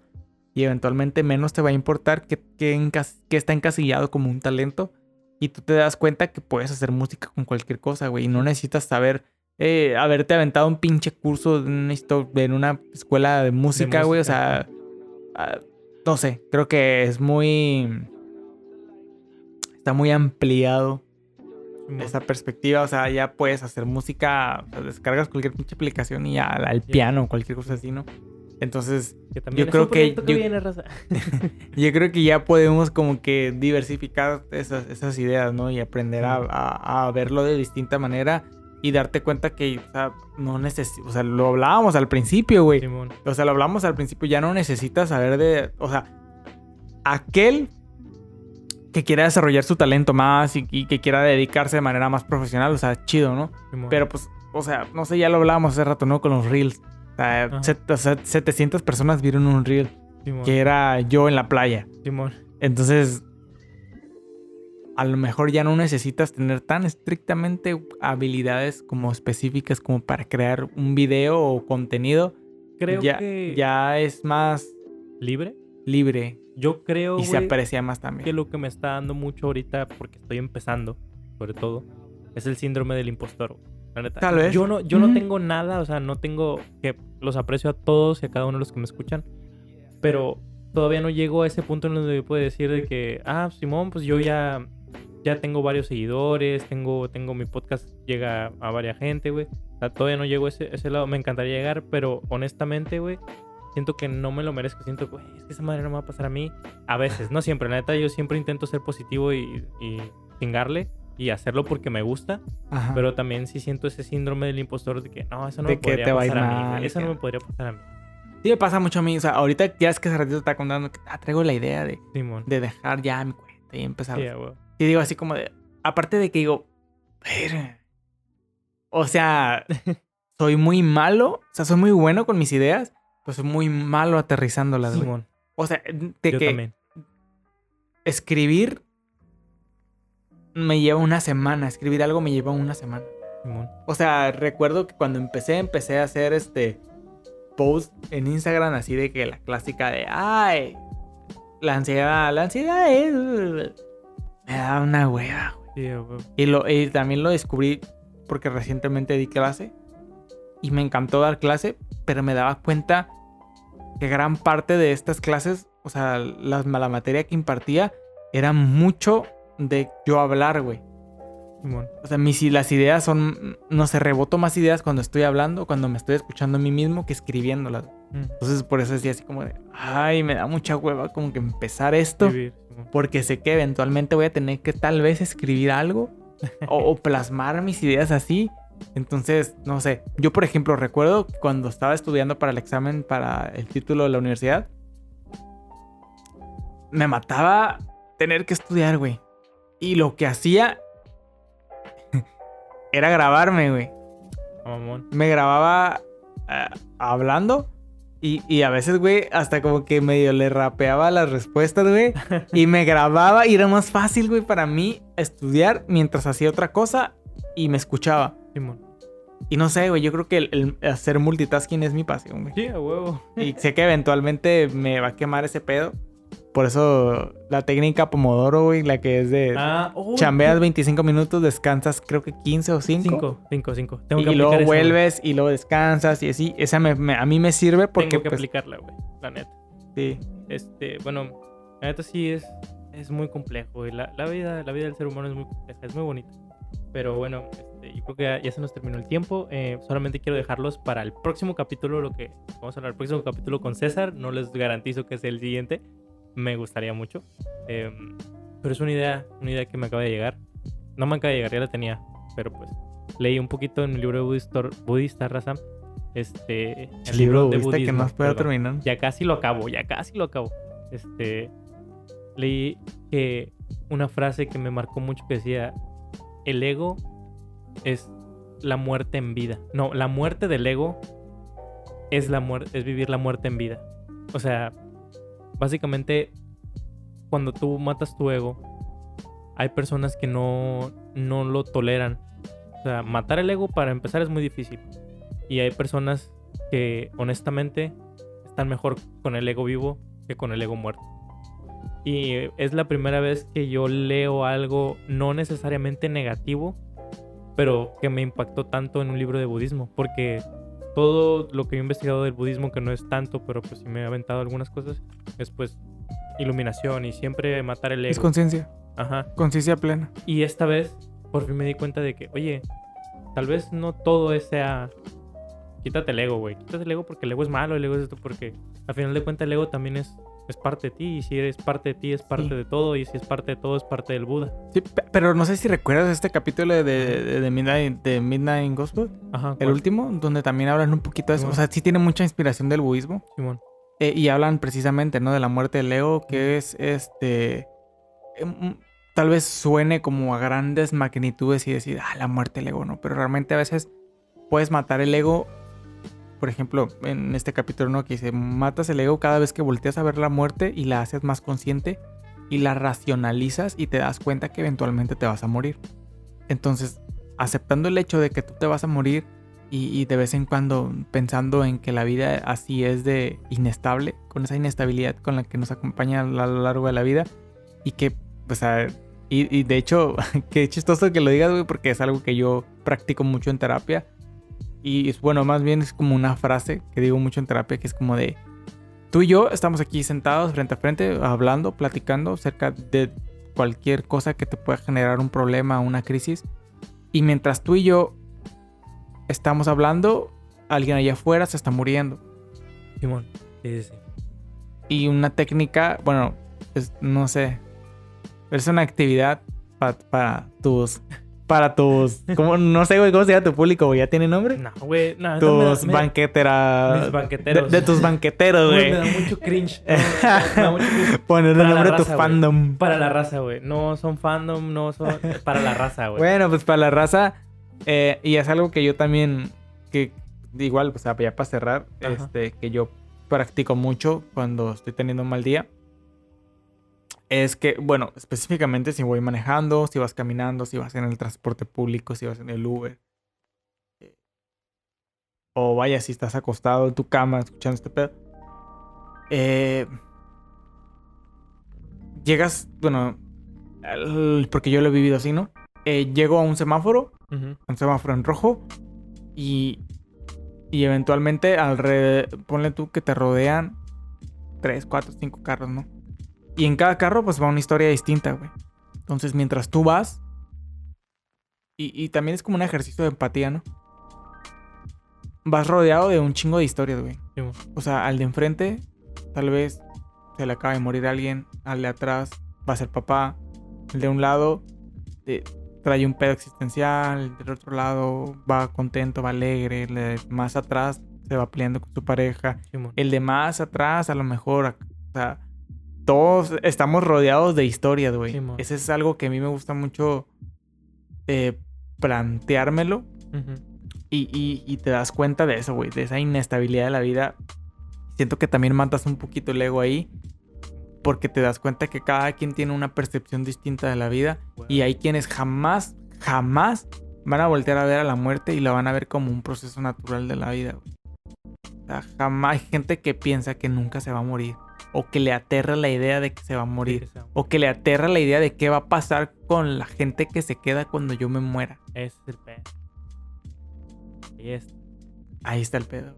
y eventualmente menos te va a importar que, que, está encasillado como un talento. Y tú te das cuenta que puedes hacer música con cualquier cosa, güey. Y no necesitas saber, eh, haberte aventado un pinche curso en una escuela de música, güey. O sea, ah, no sé, creo que es muy... Está muy ampliado. Esa perspectiva, o sea, ya puedes hacer música, o sea, descargas cualquier pinche aplicación y ya al piano, cualquier cosa así, ¿no? Entonces, Que también yo creo que yo- viene, raza. yo creo que ya podemos como que diversificar esas, esas ideas, ¿no? Y aprender a, a- a verlo de distinta manera y darte cuenta que, o sea, no necesitas, o sea, lo hablábamos al principio, güey. O sea, lo hablamos al principio, ya no necesitas saber de, o sea, aquel que quiera desarrollar su talento más y, y que quiera dedicarse de manera más profesional, o sea, chido, ¿no? Pero pues, o sea, no sé, ya lo hablábamos hace rato, ¿no? Con los reels. O sea, Ajá. set- o sea, 700 personas vieron un reel Simón. que era yo en la playa. Simón. Entonces, a lo mejor ya no necesitas tener tan estrictamente habilidades como específicas como para crear un video o contenido. Creo ya, que. ya es más ¿Libre? libre Yo creo. y se güey, aprecia más que también. lo que me está dando mucho ahorita, porque estoy empezando, sobre todo, es el síndrome del impostor. La neta. Tal vez. Yo no, yo no Ujú. tengo nada, o sea, no tengo que los aprecio a todos y a cada uno de los que me escuchan, pero todavía no llego a ese punto en donde yo puedo decir de que, ah, Simón, pues yo ya, ya tengo varios seguidores, tengo, tengo mi podcast, llega a varias gente, güey. O sea, todavía no llego a ese, ese lado, me encantaría llegar, pero honestamente, güey, siento que no me lo merezco, siento, güey, es que esa madre no me va a pasar a mí. A veces, no siempre, la neta, yo siempre intento ser positivo y, y chingarle y hacerlo porque me gusta, Ajá. pero también sí siento ese síndrome del impostor de que no, eso no De me que podría te va a pasar a, mí, güey, Eso no que- me podría pasar a mí. Sí me pasa mucho a mí. O sea, ahorita ya es que hace ratito está contando que ah, traigo la idea de, Simón. de dejar ya mi cuenta y empezar. Güey. Y digo así como de. Aparte de que digo. O sea, soy muy malo. O sea, soy muy bueno con mis ideas. Soy muy malo aterrizándolas, güey. Simón. O sea, de Yo que también. escribir me lleva una semana. Escribir algo me lleva una semana. Simón. O sea, recuerdo que cuando empecé, empecé a hacer este post en Instagram así de que la clásica de ay, la ansiedad, la ansiedad es me da una hueva. güey". Sí. Y lo y también lo descubrí porque recientemente di clase y me encantó dar clase, pero me daba cuenta que gran parte de estas clases, o sea, las- la materia que impartía era mucho de yo hablar, güey. O sea, mis, las ideas son, no sé, reboto más ideas cuando estoy hablando, cuando me estoy escuchando a mí mismo que escribiéndolas. Mm. Entonces por eso decía así como de, ay, me da mucha hueva como que empezar esto, Escribir, porque sé que eventualmente voy a tener que tal vez escribir algo o, o plasmar mis ideas así. Entonces, no sé. Yo, por ejemplo, recuerdo cuando estaba estudiando para el examen para el título de la universidad, me mataba tener que estudiar, güey. Y lo que hacía era grabarme, güey. Me grababa eh, hablando y, y a veces, güey, hasta como que medio le rapeaba las respuestas, güey. Y me grababa y era más fácil, güey, para mí estudiar mientras hacía otra cosa y me escuchaba. Simón. Y no sé, güey, yo creo que el, el hacer multitasking es mi pasión, güey. Sí, a huevo. Y sé que eventualmente me va a quemar ese pedo. Por eso la técnica Pomodoro, güey, la que es de Ah, oh, chambeas 25 minutos, descansas creo que 15 o 5. Cinco, cinco, cinco. Tengo que Y luego esa, vuelves y luego descansas y así. Esa me- me- a mí me sirve porque Tengo que pues, aplicarla, güey. La neta. sí. Este, bueno, la neta sí es, es muy complejo, güey. La, la vida, la vida del ser humano es muy compleja, es muy bonita. Pero bueno, yo creo que ya, ya se nos terminó el tiempo. Eh, solamente quiero dejarlos para el próximo capítulo, lo que vamos a hablar el próximo capítulo con César. No les garantizo que es el siguiente. Me gustaría mucho. Eh, pero es una idea, una idea que me acaba de llegar. No me acaba de llegar, ya la tenía. Pero pues leí un poquito en mi libro de budista, budista raza. Este, El libro de viste que puedo perdón. terminar. Ya casi lo acabo, ya casi lo acabo. Este, leí que una frase que me marcó mucho que decía, el ego es la muerte en vida. No, la muerte del ego es, la es vivir la muerte en vida. O sea, básicamente, cuando tú matas tu ego, hay personas que no, no lo toleran. O sea, matar el ego para empezar es muy difícil. Y hay personas que honestamente están mejor con el ego vivo que con el ego muerto. Y es la primera vez que yo leo algo no necesariamente negativo, pero que me impactó tanto en un libro de budismo. Porque todo lo que he investigado del budismo, que no es tanto, pero pues sí me he aventado algunas cosas, es pues iluminación y siempre matar el Es ego. conciencia, Ajá. conciencia plena. Y esta vez, por fin me di cuenta de que, oye, tal vez no todo es sea. Quítate el ego, güey. Quítate el ego porque el ego es malo, el ego es esto, porque al final de cuentas el ego también es, es parte de ti. Y si eres parte de ti, es parte Sí. de todo. Y si es parte de todo, es parte del Buda. Sí, pe- pero no sé si recuerdas este capítulo de, de, de Midnight, de Midnight Gospel, Ajá. el ¿cuál? último, donde también hablan un poquito de eso. O sea, sí tiene mucha inspiración del budismo. Simón. Eh, y hablan precisamente, ¿no? De la muerte del ego, que es este. em, Tal vez suene como a grandes magnitudes y decir, ah, la muerte del ego, ¿no? Pero realmente a veces puedes matar el ego. Por ejemplo, en este capítulo, ¿no? Que dice, matas el ego cada vez que volteas a ver la muerte y la haces más consciente y la racionalizas y te das cuenta que eventualmente te vas a morir. Entonces, aceptando el hecho de que tú te vas a morir y, de vez en cuando pensando en que la vida así es de inestable, con esa inestabilidad con la que nos acompaña a lo largo de la vida y que, pues, a- y, y de hecho, qué chistoso que lo digas, güey, porque es algo que yo practico mucho en terapia y es bueno, más bien es como una frase que digo mucho en terapia que es como de, tú y yo estamos aquí sentados frente a frente, hablando, platicando acerca de cualquier cosa que te pueda generar un problema, una crisis. Y mientras tú y yo estamos hablando, alguien allá afuera se está muriendo. Simón. Sí, sí. Y una técnica, bueno, no sé, es una actividad pa- para tus, para tus, como, no sé, güey, ¿cómo se llama tu público? güey? ¿Ya tiene nombre? No, güey. No, tus me- banqueteras. mis banqueteros. De, de tus banqueteros, Güey, me da mucho cringe. No, me da mucho cringe. Ponerle la nombre a tu fandom. Para la raza, güey. No son fandom, no son. Para la raza, güey. Bueno, pues para la raza. eh, y es algo que yo también, que igual, pues ya para cerrar, Ajá. este, que yo practico mucho cuando estoy teniendo un mal día. Es que, bueno, específicamente si voy manejando, si vas caminando, si vas en el transporte público, si vas en el Uber. eh, O vaya, si estás acostado en tu cama escuchando este pedo. eh, llegas, bueno, al- porque yo lo he vivido así, ¿no? Eh, llego a un semáforo, un semáforo en rojo, y, y eventualmente alrededor, ponle tú que te rodean 3, 4, 5 carros, ¿no? Y en cada carro pues va una historia distinta, güey. Entonces mientras tú vas, y, y también es como un ejercicio de empatía, ¿no? Vas rodeado de un chingo de historias, güey. O sea, al de enfrente, tal vez se le acaba de morir alguien. Al de atrás va a ser papá. El de un lado, eh, trae un pedo existencial, del otro lado va contento, va alegre, el de más atrás se va peleando con su pareja, el de más atrás a lo mejor, o sea, todos estamos rodeados de historias, güey. Ese es algo que a mí me gusta mucho eh, planteármelo y, y- y te das cuenta de eso, güey, de esa inestabilidad de la vida. Siento que también matas un poquito el ego ahí porque te das cuenta que cada quien tiene una percepción distinta de la vida y hay quienes jamás, jamás van a voltear a ver a la muerte y la van a ver como un proceso natural de la vida. güey. O sea, jamás hay gente que piensa que nunca se va a morir o que le aterra la idea de que se va a Sí, morir o que le aterra la idea de qué va a pasar con la gente que se queda cuando yo me muera. Ese es el pedo. Y es. Ahí está el pedo.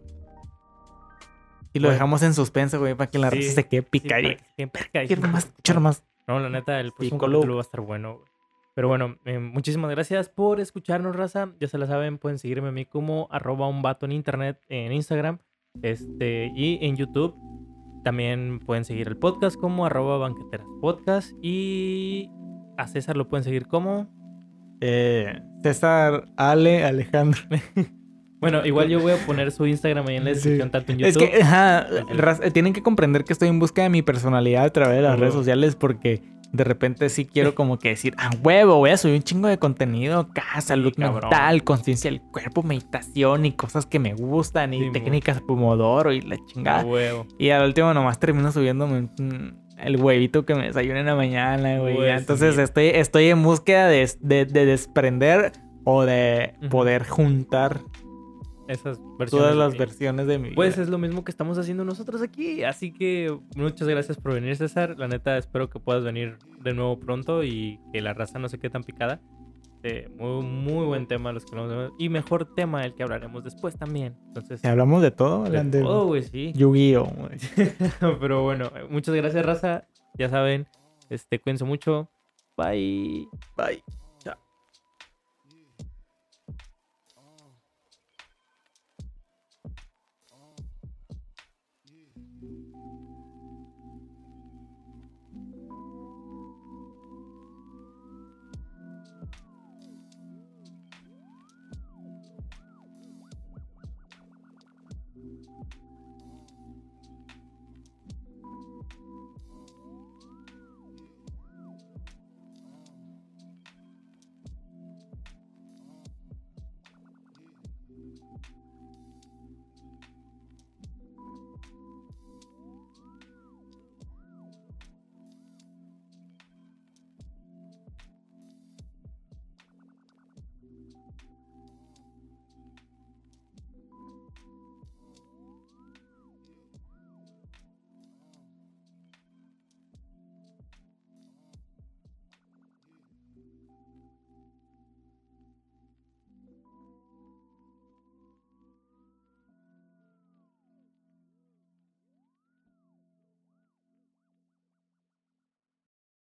Y lo Bueno. dejamos en suspenso, güey, para que la Sí, raza se quede sí, que estén Quiero más, quiero más. No, la neta, el próximo capítulo va a estar bueno. güey. Pero bueno, eh, muchísimas gracias por escucharnos, raza. Ya se la saben, pueden seguirme a mí como arroba un vato en internet en Instagram este, y en YouTube. También pueden seguir el podcast como arroba banqueteras podcast. Y a César lo pueden seguir como... Eh, César, Ale, Alejandro. Bueno, igual yo voy a poner su Instagram ahí en la Sí. descripción, tanto en Es YouTube. que, ajá, Ok. raz- eh, tienen que comprender que estoy en busca de mi personalidad a través de las redes sociales porque de repente sí quiero como que decir, ah, huevo, voy a subir un chingo de contenido acá, salud mental, conciencia del cuerpo, meditación y cosas que me gustan y Sí, técnicas Pomodoro y la A chingada. huevo. Y al último nomás termino subiéndome el huevito que me desayuno en la mañana, güey. Pues, Entonces sí. estoy, estoy en búsqueda de, de- de desprender o de poder juntar Esas versiones. todas de las mí. versiones de mi vida. Pues es lo mismo que estamos haciendo nosotros aquí. Así que muchas gracias por venir, César. La neta, espero que puedas venir de nuevo pronto y que la raza no se quede tan picada. Eh, muy, muy buen tema los que nos Y mejor tema del que hablaremos después también. Entonces, hablamos de todo, de de todo, güey, sí. Yu-Gi-Oh! Pero bueno, muchas gracias, raza. Ya saben, este, cuídense mucho. Bye. Bye.